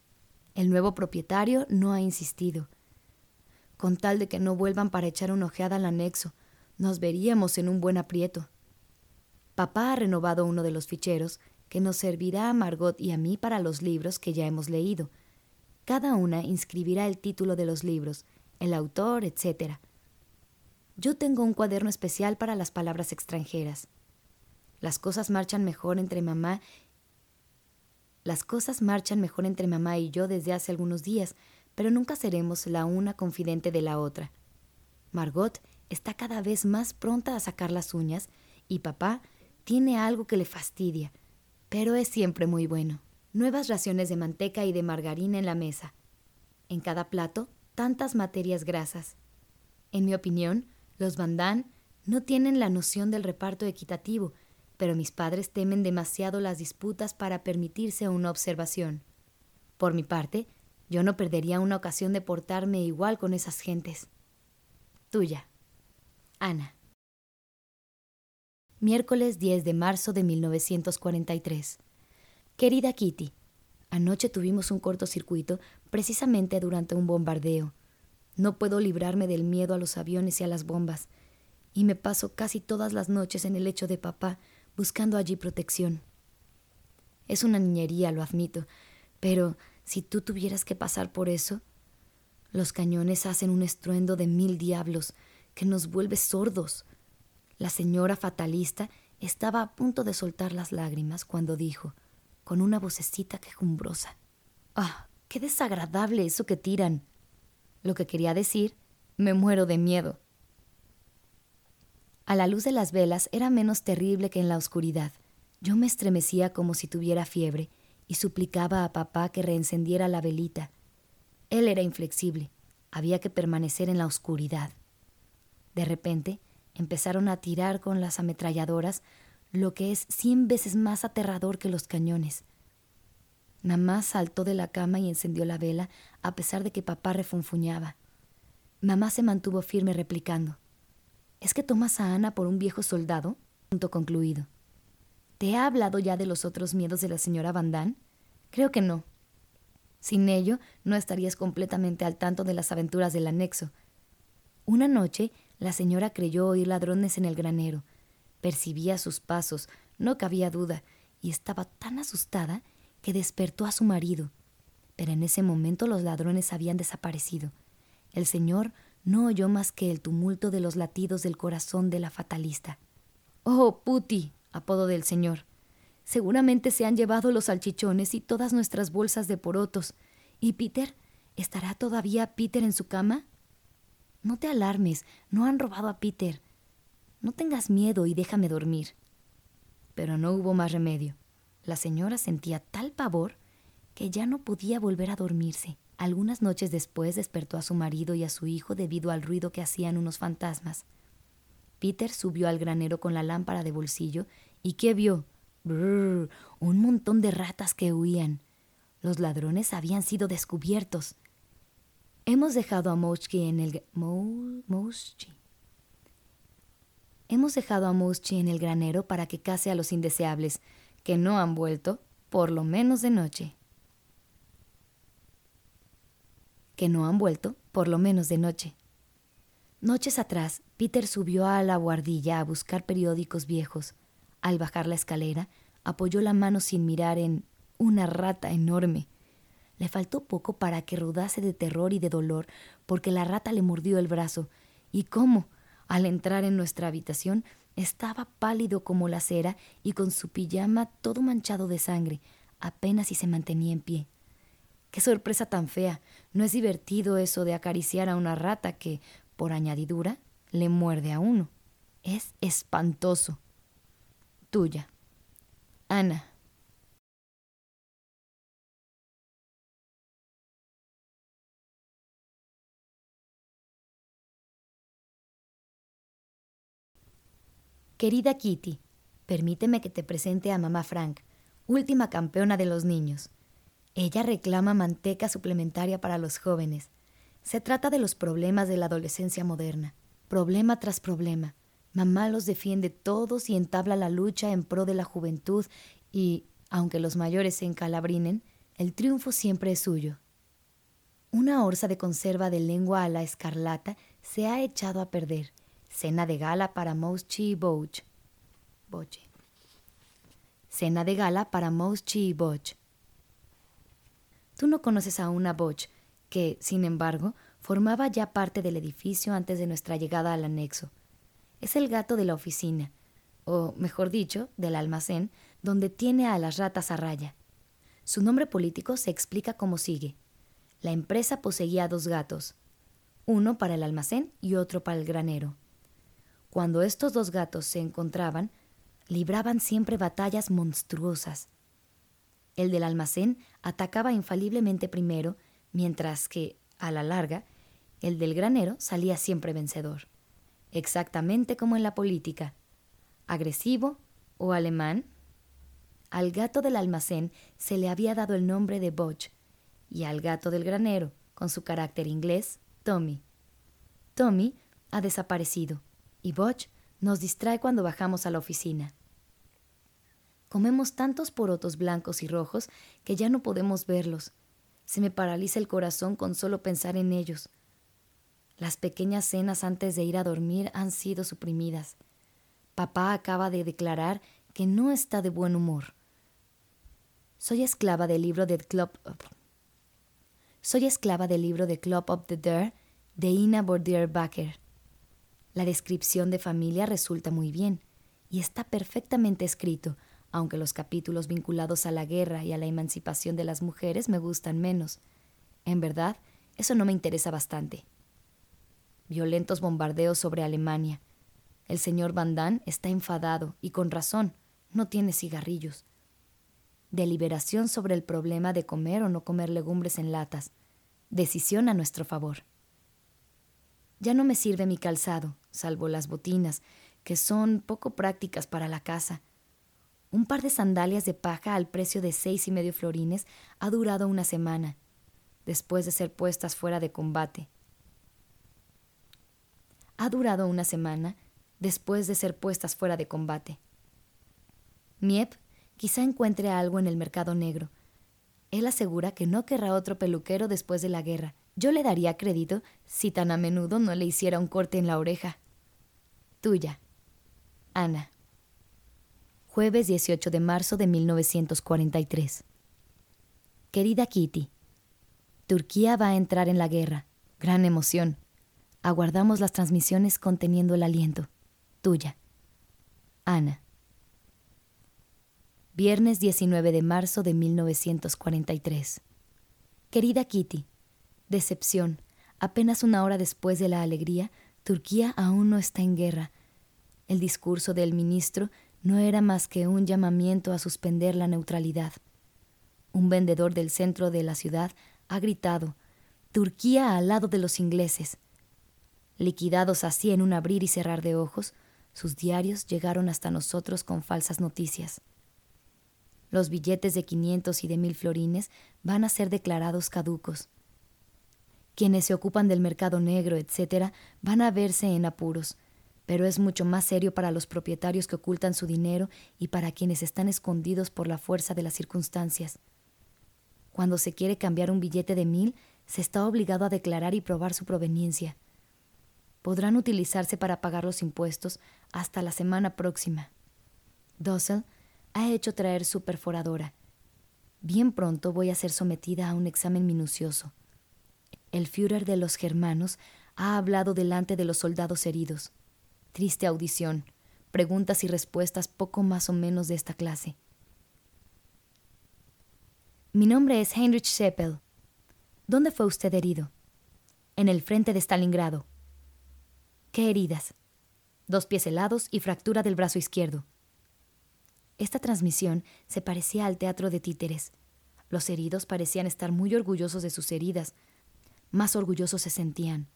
El nuevo propietario no ha insistido. Con tal de que no vuelvan para echar una ojeada al anexo, nos veríamos en un buen aprieto. Papá ha renovado uno de los ficheros que nos servirá a Margot y a mí para los libros que ya hemos leído. Cada una inscribirá el título de los libros, el autor, etc. Yo tengo un cuaderno especial para las palabras extranjeras. Las cosas marchan mejor entre mamá las cosas marchan mejor entre mamá y yo desde hace algunos días, pero nunca seremos la una confidente de la otra. Margot está cada vez más pronta a sacar las uñas y papá tiene algo que le fastidia, pero es siempre muy bueno. Nuevas raciones de manteca y de margarina en la mesa. En cada plato, tantas materias grasas. En mi opinión, los Bandán no tienen la noción del reparto equitativo, pero mis padres temen demasiado las disputas para permitirse una observación. Por mi parte, yo no perdería una ocasión de portarme igual con esas gentes. Tuya, Ana. Miércoles 10 de marzo de 1943. Querida Kitty, anoche tuvimos un cortocircuito precisamente durante un bombardeo. No puedo librarme del miedo a los aviones y a las bombas, y me paso casi todas las noches en el lecho de papá buscando allí protección. Es una niñería, lo admito, pero si tú tuvieras que pasar por eso, los cañones hacen un estruendo de mil diablos que nos vuelve sordos. La señora fatalista estaba a punto de soltar las lágrimas cuando dijo, con una vocecita quejumbrosa, ¡Ah! ¡Qué desagradable eso que tiran! Lo que quería decir, me muero de miedo. A la luz de las velas era menos terrible que en la oscuridad. Yo me estremecía como si tuviera fiebre y suplicaba a papá que reencendiera la velita. Él era inflexible. Había que permanecer en la oscuridad. De repente, empezaron a tirar con las ametralladoras, lo que es cien veces más aterrador que los cañones. Mamá saltó de la cama y encendió la vela, a pesar de que papá refunfuñaba. Mamá se mantuvo firme replicando. ¿Es que tomas a Ana por un viejo soldado? Punto concluido. ¿Te ha hablado ya de los otros miedos de la señora Van Creo que no. Sin ello, no estarías completamente al tanto de las aventuras del anexo. Una noche, la señora creyó oír ladrones en el granero. Percibía sus pasos, no cabía duda, y estaba tan asustada que despertó a su marido. Pero en ese momento los ladrones habían desaparecido. El señor no oyó más que el tumulto de los latidos del corazón de la fatalista. Oh, Puti, apodo del señor. Seguramente se han llevado los salchichones y todas nuestras bolsas de porotos. ¿Y Peter? ¿Estará todavía Peter en su cama? No te alarmes, no han robado a Peter. No tengas miedo y déjame dormir. Pero no hubo más remedio. La señora sentía tal pavor que ya no podía volver a dormirse. Algunas noches después despertó a su marido y a su hijo debido al ruido que hacían unos fantasmas. Peter subió al granero con la lámpara de bolsillo y ¿qué vio? Brrr, un montón de ratas que huían. Los ladrones habían sido descubiertos. Hemos dejado a Moschki en el... Hemos dejado a Moschki en el granero para que case a los indeseables, que no han vuelto, por lo menos de noche. Que no han vuelto, por lo menos de noche. Noches atrás, Peter subió a la guardilla a buscar periódicos viejos. Al bajar la escalera, apoyó la mano sin mirar en una rata enorme. Le faltó poco para que rodase de terror y de dolor, porque la rata le mordió el brazo. ¿Y cómo? Al entrar en nuestra habitación, estaba pálido como la cera y con su pijama todo manchado de sangre, apenas si se mantenía en pie. Qué sorpresa tan fea. No es divertido eso de acariciar a una rata que, por añadidura, le muerde a uno. Es espantoso. Tuya. Ana. Querida Kitty, permíteme que te presente a mamá Frank, última campeona de los niños. Ella reclama manteca suplementaria para los jóvenes. Se trata de los problemas de la adolescencia moderna, problema tras problema. Mamá los defiende todos y entabla la lucha en pro de la juventud y, aunque los mayores se encalabrinen, el triunfo siempre es suyo. Una orza de conserva de lengua a la escarlata se ha echado a perder. Cena de gala para Mouschi y Boche. Cena de gala para Mouschi y Boch. Tú no conoces a una Boch que, sin embargo, formaba ya parte del edificio antes de nuestra llegada al anexo. Es el gato de la oficina, o mejor dicho, del almacén, donde tiene a las ratas a raya. Su nombre político se explica como sigue. La empresa poseía dos gatos, uno para el almacén y otro para el granero. Cuando estos dos gatos se encontraban, libraban siempre batallas monstruosas. El del almacén atacaba infaliblemente primero, mientras que, a la larga, el del granero salía siempre vencedor. Exactamente como en la política. Agresivo o alemán. Al gato del almacén se le había dado el nombre de Boch y al gato del granero, con su carácter inglés, Tommy. Tommy ha desaparecido y Boch nos distrae cuando bajamos a la oficina. Comemos tantos porotos blancos y rojos que ya no podemos verlos. Se me paraliza el corazón con solo pensar en ellos. Las pequeñas cenas antes de ir a dormir han sido suprimidas. Papá acaba de declarar que no está de buen humor. Soy esclava del libro del Club. Soy esclava del libro de Club of the Dare de Ina Bordier Baker. La descripción de familia resulta muy bien y está perfectamente escrito, aunque los capítulos vinculados a la guerra y a la emancipación de las mujeres me gustan menos. En verdad, eso no me interesa bastante. Violentos bombardeos sobre Alemania. El señor Van Damme está enfadado y con razón, no tiene cigarrillos. Deliberación sobre el problema de comer o no comer legumbres en latas. Decisión a nuestro favor. Ya no me sirve mi calzado, salvo las botinas, que son poco prácticas para la casa un par de sandalias de paja al precio de seis y medio florines ha durado una semana, después de ser puestas fuera de combate. Ha durado una semana después de ser puestas fuera de combate. Miep quizá encuentre algo en el mercado negro. Él asegura que no querrá otro peluquero después de la guerra. Yo le daría crédito si tan a menudo no le hiciera un corte en la oreja. Tuya, Ana jueves 18 de marzo de 1943. Querida Kitty, Turquía va a entrar en la guerra. Gran emoción. Aguardamos las transmisiones conteniendo el aliento. Tuya. Ana. Viernes 19 de marzo de 1943. Querida Kitty, decepción. Apenas una hora después de la alegría, Turquía aún no está en guerra. El discurso del ministro no era más que un llamamiento a suspender la neutralidad. Un vendedor del centro de la ciudad ha gritado, Turquía al lado de los ingleses. Liquidados así en un abrir y cerrar de ojos, sus diarios llegaron hasta nosotros con falsas noticias. Los billetes de 500 y de mil florines van a ser declarados caducos. Quienes se ocupan del mercado negro, etc., van a verse en apuros, pero es mucho más serio para los propietarios que ocultan su dinero y para quienes están escondidos por la fuerza de las circunstancias. Cuando se quiere cambiar un billete de mil, se está obligado a declarar y probar su proveniencia. Podrán utilizarse para pagar los impuestos hasta la semana próxima. Dussel ha hecho traer su perforadora. Bien pronto voy a ser sometida a un examen minucioso. El Führer de los germanos ha hablado delante de los soldados heridos. Triste audición. Preguntas y respuestas poco más o menos de esta clase. Mi nombre es Heinrich Seppel. ¿Dónde fue usted herido? En el frente de Stalingrado. ¿Qué heridas? Dos pies helados y fractura del brazo izquierdo. Esta transmisión se parecía al teatro de títeres. Los heridos parecían estar muy orgullosos de sus heridas. Más orgullosos se sentían.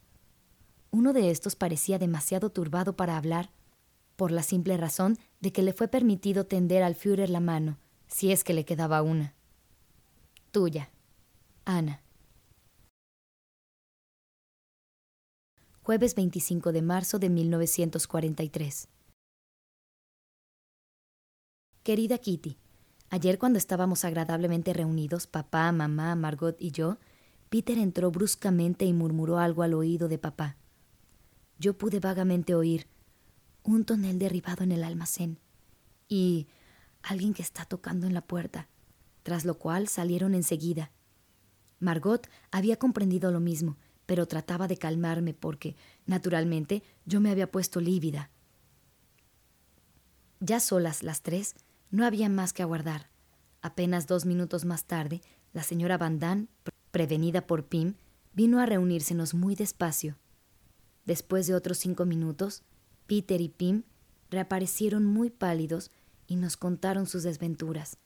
Uno de estos parecía demasiado turbado para hablar, por la simple razón de que le fue permitido tender al Führer la mano, si es que le quedaba una. Tuya, Ana. Jueves 25 de marzo de 1943. Querida Kitty, ayer cuando estábamos agradablemente reunidos, papá, mamá, Margot y yo, Peter entró bruscamente y murmuró algo al oído de papá. Yo pude vagamente oír un tonel derribado en el almacén y alguien que está tocando en la puerta, tras lo cual salieron enseguida. Margot había comprendido lo mismo, pero trataba de calmarme porque, naturalmente, yo me había puesto lívida. Ya solas las tres, no había más que aguardar. Apenas dos minutos más tarde, la señora Van Damme, prevenida por Pim, vino a reunírsenos muy despacio. Después de otros cinco minutos, Peter y Pim reaparecieron muy pálidos y nos contaron sus desventuras.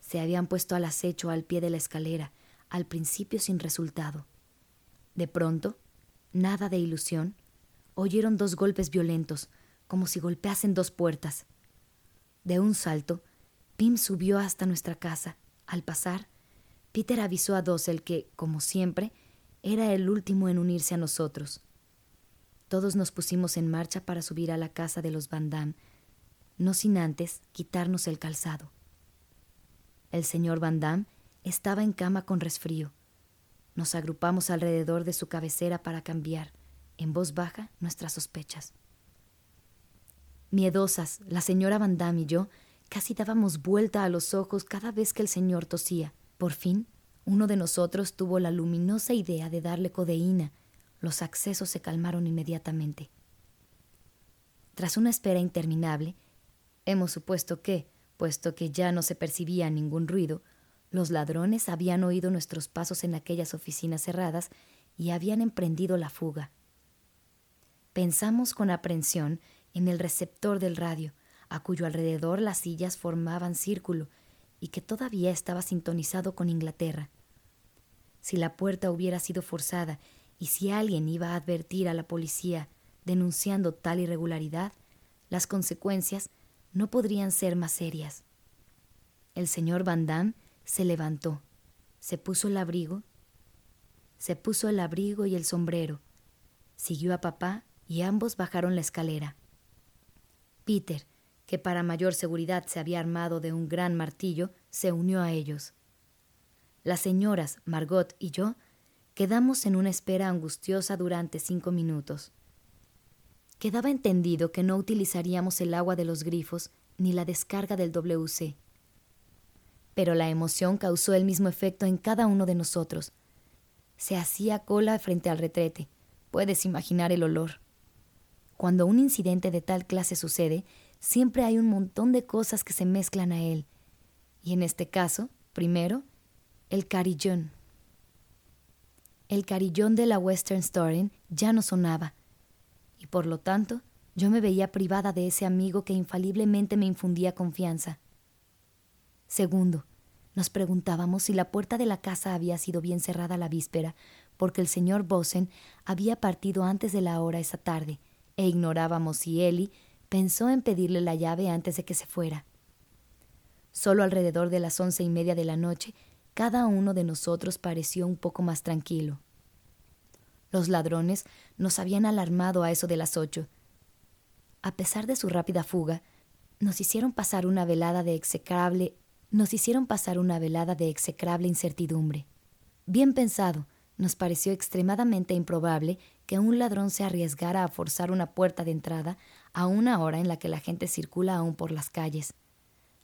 Se habían puesto al acecho al pie de la escalera, al principio sin resultado. De pronto, nada de ilusión, oyeron dos golpes violentos, como si golpeasen dos puertas. De un salto, Pim subió hasta nuestra casa. Al pasar, Peter avisó a Dossel que, como siempre, era el último en unirse a nosotros. Todos nos pusimos en marcha para subir a la casa de los Van Damme, no sin antes quitarnos el calzado. El señor Van Damme estaba en cama con resfrío. Nos agrupamos alrededor de su cabecera para cambiar, en voz baja, nuestras sospechas. Miedosas, la señora Van Damme y yo casi dábamos vuelta a los ojos cada vez que el señor tosía. Por fin, uno de nosotros tuvo la luminosa idea de darle codeína los accesos se calmaron inmediatamente. Tras una espera interminable, hemos supuesto que, puesto que ya no se percibía ningún ruido, los ladrones habían oído nuestros pasos en aquellas oficinas cerradas y habían emprendido la fuga. Pensamos con aprensión en el receptor del radio, a cuyo alrededor las sillas formaban círculo y que todavía estaba sintonizado con Inglaterra. Si la puerta hubiera sido forzada y si alguien iba a advertir a la policía denunciando tal irregularidad, las consecuencias no podrían ser más serias. El señor Van Damme se levantó, se puso el abrigo, se puso el abrigo y el sombrero, siguió a papá y ambos bajaron la escalera. Peter, que para mayor seguridad se había armado de un gran martillo, se unió a ellos. Las señoras Margot y yo Quedamos en una espera angustiosa durante cinco minutos. Quedaba entendido que no utilizaríamos el agua de los grifos ni la descarga del WC. Pero la emoción causó el mismo efecto en cada uno de nosotros. Se hacía cola frente al retrete. Puedes imaginar el olor. Cuando un incidente de tal clase sucede, siempre hay un montón de cosas que se mezclan a él. Y en este caso, primero, el carillón. El carillón de la Western Story ya no sonaba, y por lo tanto yo me veía privada de ese amigo que infaliblemente me infundía confianza. Segundo, nos preguntábamos si la puerta de la casa había sido bien cerrada la víspera, porque el señor Bosen había partido antes de la hora esa tarde, e ignorábamos si Eli pensó en pedirle la llave antes de que se fuera. Solo alrededor de las once y media de la noche cada uno de nosotros pareció un poco más tranquilo. Los ladrones nos habían alarmado a eso de las ocho. A pesar de su rápida fuga, nos hicieron pasar una velada de execrable, nos hicieron pasar una velada de execrable incertidumbre. Bien pensado, nos pareció extremadamente improbable que un ladrón se arriesgara a forzar una puerta de entrada a una hora en la que la gente circula aún por las calles.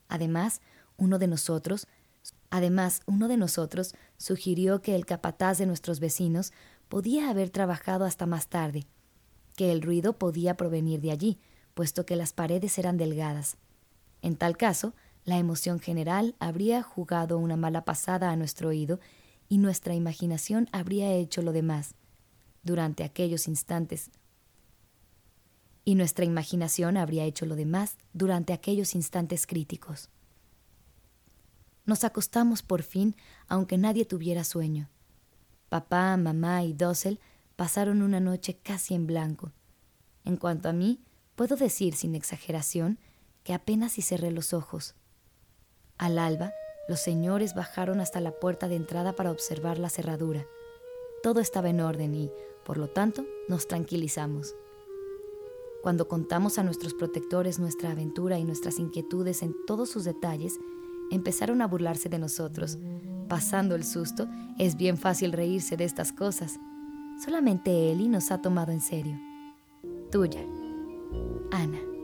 Además, uno de nosotros Además, uno de nosotros sugirió que el capataz de nuestros vecinos podía haber trabajado hasta más tarde, que el ruido podía provenir de allí, puesto que las paredes eran delgadas. En tal caso, la emoción general habría jugado una mala pasada a nuestro oído y nuestra imaginación habría hecho lo demás. Durante aquellos instantes y nuestra imaginación habría hecho lo demás durante aquellos instantes críticos. Nos acostamos por fin, aunque nadie tuviera sueño. Papá, mamá y Dossel pasaron una noche casi en blanco. En cuanto a mí, Puedo decir sin exageración que apenas si cerré los ojos. Al alba, los señores bajaron hasta la puerta de entrada para observar la cerradura. Todo estaba en orden y, por lo tanto, nos tranquilizamos. Cuando contamos a nuestros protectores nuestra aventura y nuestras inquietudes en todos sus detalles, empezaron a burlarse de nosotros. Pasando el susto, es bien fácil reírse de estas cosas. Solamente Eli nos ha tomado en serio. Tuya, Ana.